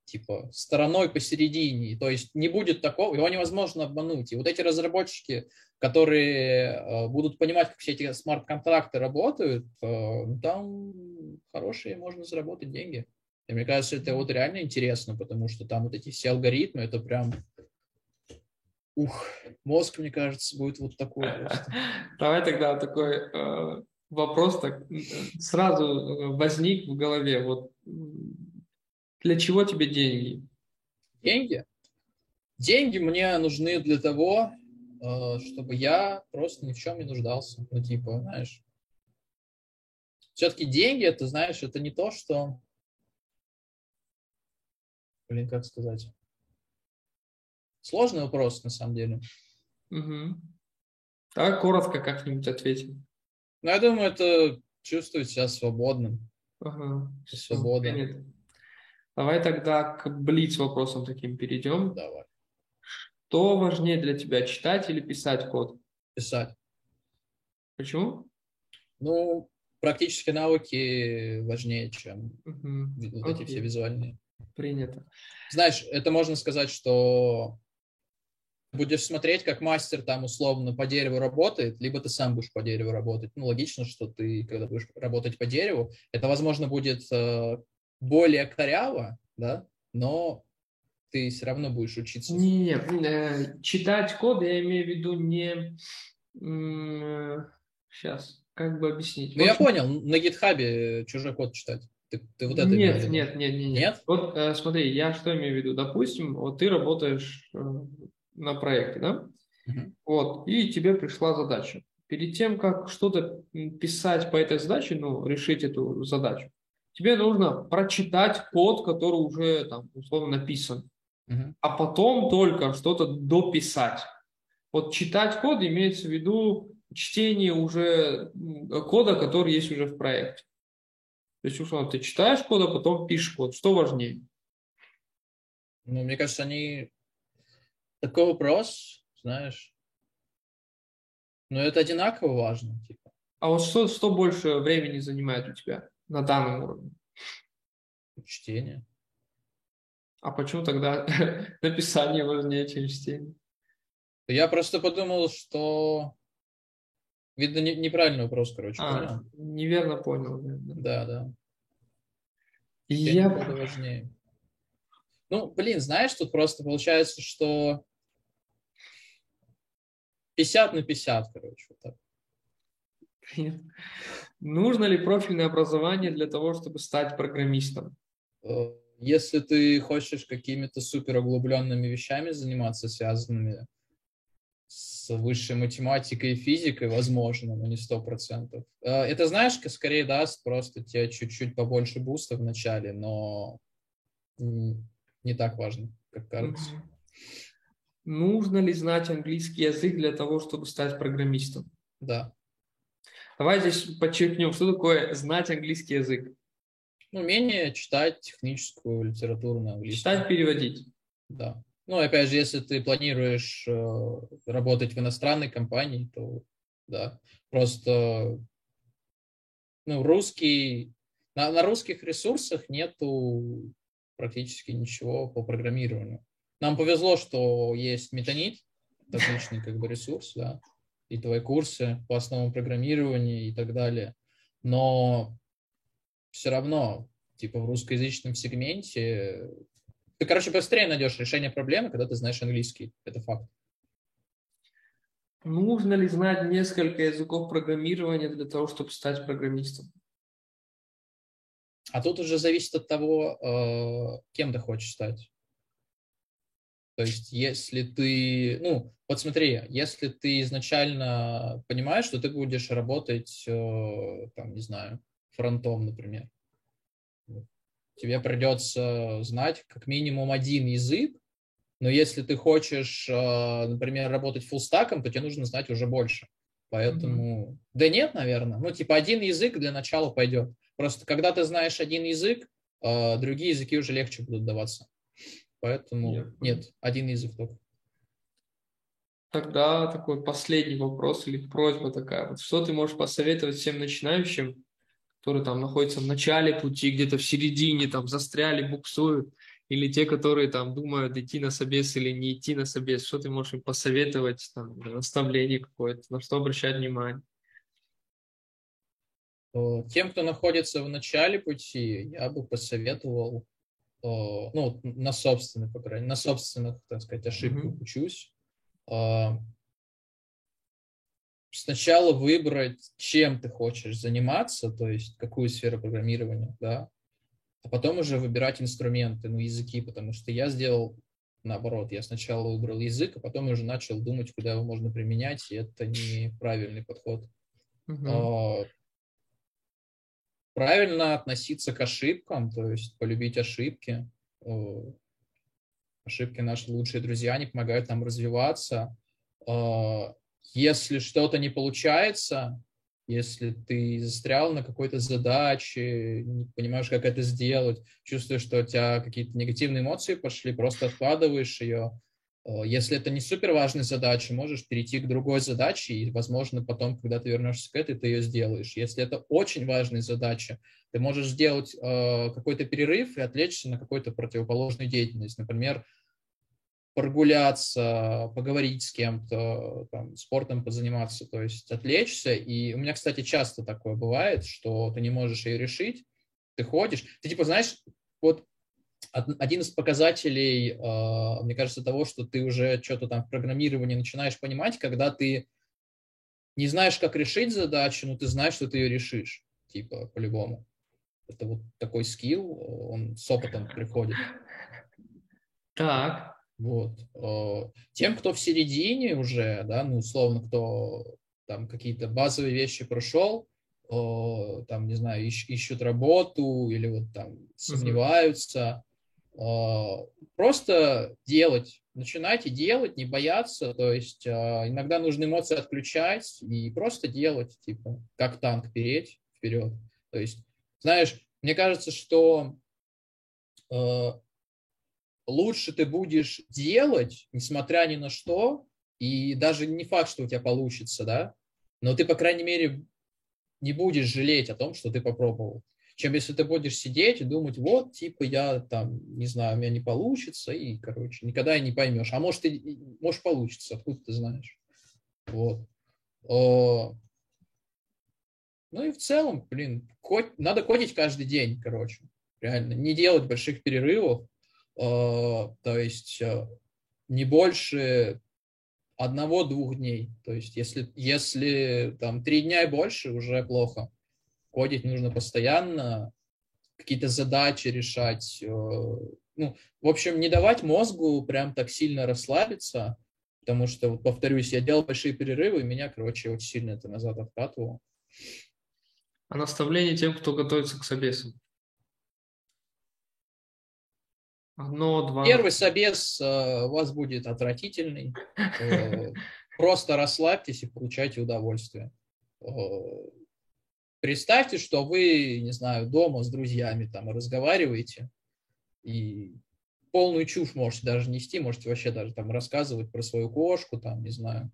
типа, стороной посередине. То есть не будет такого, его невозможно обмануть. И вот эти разработчики, которые э, будут понимать, как все эти смарт-контракты работают, э, там хорошие можно заработать деньги. И мне кажется, это вот реально интересно, потому что там вот эти все алгоритмы, это прям Ух, мозг, мне кажется, будет вот такой просто. Давай тогда такой э, вопрос так э, сразу э, возник в голове. Вот для чего тебе деньги? Деньги? Деньги мне нужны для того, э, чтобы я просто ни в чем не нуждался. Ну, типа, знаешь, все-таки деньги, это, знаешь, это не то, что Блин, как сказать? Сложный вопрос, на самом деле. Угу. Так, коротко как-нибудь ответим. Ну, я думаю, это чувствовать себя свободным. Ага. Свобода. Давай тогда к блиц вопросам таким перейдем. Давай. Что важнее для тебя, читать или писать код? Писать. Почему? Ну, практические навыки важнее, чем угу. вот эти все визуальные. Принято. Знаешь, это можно сказать, что будешь смотреть, как мастер там условно по дереву работает, либо ты сам будешь по дереву работать. Ну, логично, что ты, когда будешь работать по дереву, это, возможно, будет э, более коряво, да, но ты все равно будешь учиться. Нет, э, читать код я имею в виду не... Э, сейчас. как бы объяснить. Ну, В я общем, понял, на гитхабе чужой код читать. Ты, ты вот это Нет, нет, нет, нет, нет. Нет? Вот э, смотри, я что имею в виду? Допустим, вот ты работаешь э, на проекте, да? Мгм. Вот, и тебе пришла задача. Перед тем, как что-то писать по этой задаче, ну, решить эту задачу, тебе нужно прочитать код, который уже там условно написан, Мгм. а потом только что-то дописать. Вот читать код имеется в виду чтение уже кода, который есть уже в проекте. То есть, условно, ты читаешь код, а потом пишешь код. Что важнее? Ну, мне кажется, они... Такой вопрос, знаешь, но это одинаково важно, типа. А вот что, что больше времени занимает у тебя на данном уровне? Чтение. А почему тогда написание важнее, чем чтение? Я просто подумал, что... Видно, не- неправильный вопрос, короче, А, неверно понял. Да, да. Чтение Я... кода важнее. Ну, блин, знаешь, тут просто получается, что 50 на 50, короче, вот так. Нужно ли профильное образование для того, чтобы стать программистом? Э, Если ты хочешь какими-то супер углубленными вещами заниматься, связанными с высшей математикой и физикой, возможно, но не сто процентов. Э, Это, знаешь, скорее даст просто тебе чуть-чуть побольше буста в начале, но не так важно, как кажется. Нужно ли знать английский язык для того, чтобы стать программистом? Да. Давай здесь подчеркнем, что такое знать английский язык. Ну, умение читать техническую литературу на английском. Читать, переводить. Да. Ну, опять же, если ты планируешь э, работать в иностранной компании, то да. Просто ну, русский, на, на русских ресурсах нету практически ничего по программированию. Нам повезло, что есть Метанит, отличный как бы ресурс, да, и твои курсы по основам программирования и так далее. Но все равно, типа в русскоязычном сегменте ты, короче, быстрее найдешь решение проблемы, когда ты знаешь английский. Это факт. Нужно ли знать несколько языков программирования для того, чтобы стать программистом? А тут уже зависит от того, э, кем ты хочешь стать. То есть, если ты, ну, вот смотри, если ты изначально понимаешь, что ты будешь работать, э, там, не знаю, фронтом, например, тебе придется знать как минимум один язык, но если ты хочешь, э, например, работать фуллстаком, то тебе нужно знать уже больше. Поэтому, да нет, наверное. Ну, типа один язык для начала пойдет. Просто когда ты знаешь один язык, э, другие языки уже легче будут даваться. Поэтому понял. нет, один язык только. Тогда такой последний вопрос или просьба такая. Вот что ты можешь посоветовать всем начинающим, которые там находятся в начале пути, где-то в середине, там застряли, буксуют, или те, которые там думают, идти на собес или не идти на собес, что ты можешь им посоветовать, там, наставление какое-то, на что обращать внимание? Э, Тем, кто находится в начале пути, я бы посоветовал, э, ну, на собственных, по крайней мере, на собственных, так сказать, ошибках Мгм. учусь. Сначала выбрать, чем ты хочешь заниматься, то есть какую сферу программирования, да, а потом уже выбирать инструменты, ну, языки, потому что я сделал наоборот. Я сначала выбрал язык, а потом уже начал думать, куда его можно применять, и это неправильный подход. А, правильно относиться к ошибкам, то есть полюбить ошибки. Ошибки наши лучшие друзья, они помогают нам развиваться. Если что-то не получается, если ты застрял на какой-то задаче, не понимаешь, как это сделать, чувствуешь, что у тебя какие-то негативные эмоции пошли, просто откладываешь ее. Э, Если это не супер важная задача, можешь перейти к другой задаче, и, возможно, потом, когда ты вернешься к этой, ты ее сделаешь. Если это очень важная задача, ты можешь сделать э, какой-то перерыв и отвлечься на какую-то противоположную деятельность. Например, прогуляться, поговорить с кем-то, там, спортом позаниматься, то есть отвлечься. И у меня, кстати, часто такое бывает, что ты не можешь ее решить, ты ходишь, ты типа, знаешь, вот од- один из показателей, э, мне кажется, того, что ты уже что-то там в программировании начинаешь понимать, когда ты не знаешь, как решить задачу, но ты знаешь, что ты ее решишь, типа, по-любому. Это вот такой скилл, он с опытом приходит. Так. Вот. Э, тем, кто в середине уже, да, ну, условно, кто там какие-то базовые вещи прошел, э, там, не знаю, ищ, ищут работу или вот там сомневаются, mm-hmm. просто делать, начинайте делать, не бояться, то есть иногда нужно эмоции отключать и просто делать, типа, как танк переть вперед. То есть, знаешь, мне кажется, что лучше ты будешь делать, несмотря ни на что, и даже не факт, что у тебя получится, да, но ты, по крайней мере, не будешь жалеть о том, что ты попробовал, чем если ты будешь сидеть и думать, вот, типа, я там, не знаю, у меня не получится, и, короче, никогда и не поймешь. А может, и, может получится, откуда ты знаешь. Вот. Ну и в целом, блин, надо кодить каждый день, короче, реально. Не делать больших перерывов, Э, то есть э, не больше одного-двух дней. То есть если, если там три дня и больше, уже плохо. Кодить нужно постоянно, какие-то задачи решать. Э, ну, в общем, не давать мозгу прям так сильно расслабиться, потому что, вот, повторюсь, я делал большие перерывы, и меня, короче, очень сильно это назад откатывало. А наставление тем, кто готовится к собесам? Одно, два. Первый собес э, у вас будет отвратительный. Э, просто расслабьтесь и получайте удовольствие. Представьте, что вы, не знаю, дома с друзьями там разговариваете и полную чушь можете даже нести, можете вообще даже там рассказывать про свою кошку, там, не знаю,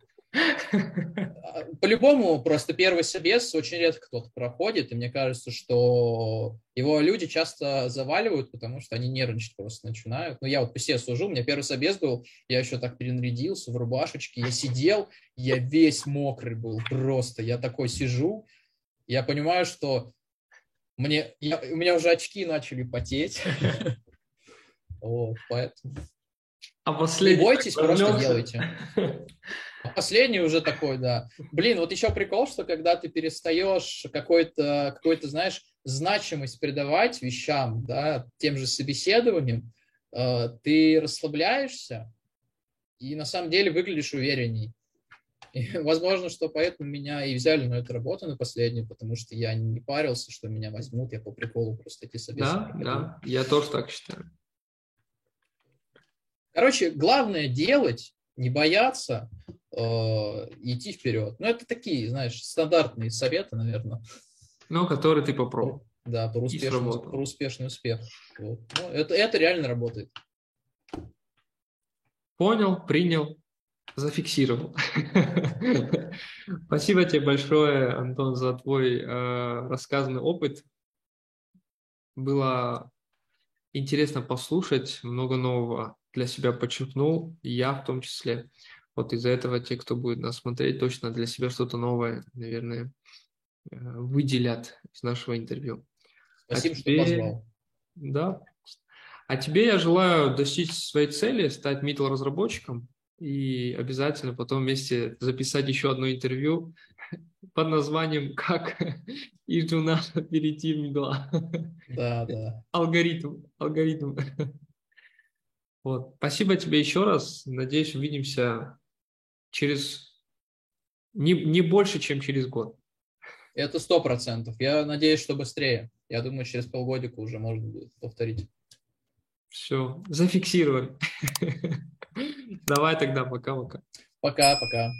по-любому, просто первый собес очень редко кто-то проходит, и мне кажется, что его люди часто заваливают, потому что они нервничать просто начинают. Ну, я вот по себе служу, у меня первый собес был, я еще так перенарядился в рубашечке, я сидел, я весь мокрый был просто, я такой сижу, я понимаю, что мне, я, у меня уже очки начали потеть. Вот, поэтому... А последний... Не бойтесь, просто делайте. Последний уже такой, да. Блин, вот еще прикол, что когда ты перестаешь какой-то, какой-то, знаешь, значимость придавать вещам, да, тем же собеседованием, э, ты расслабляешься и на самом деле выглядишь уверенней. И, возможно, что поэтому меня и взяли на эту работу на последнюю, потому что я не парился, что меня возьмут, я по приколу просто эти собеседования. Да, да, я тоже так считаю. Короче, главное делать, не бояться, идти вперед. Ну, это такие, знаешь, стандартные советы, наверное. Ну, которые ты попробовал. Да, про успешный, про успешный успех. Вот. Ну, это, это реально работает. Понял, принял, зафиксировал. Спасибо тебе большое, Антон, за твой э, рассказанный опыт. Было интересно послушать, много нового для себя подчеркнул, я в том числе. Вот из-за этого те, кто будет нас смотреть, точно для себя что-то новое, наверное, э, выделят из нашего интервью. Спасибо, а тебе... что позвал. Да. А тебе я желаю достичь своей цели, стать middle разработчиком и обязательно потом вместе записать еще одно интервью под названием «Как из джуна перейти в мидла». Да, да. Алгоритм, алгоритм. Вот. Спасибо тебе еще раз. Надеюсь, увидимся через не, не больше, чем через год. Это сто процентов. Я надеюсь, что быстрее. Я думаю, через полгодика уже можно будет повторить. Все, зафиксировали. Давай тогда, пока-пока. Пока-пока.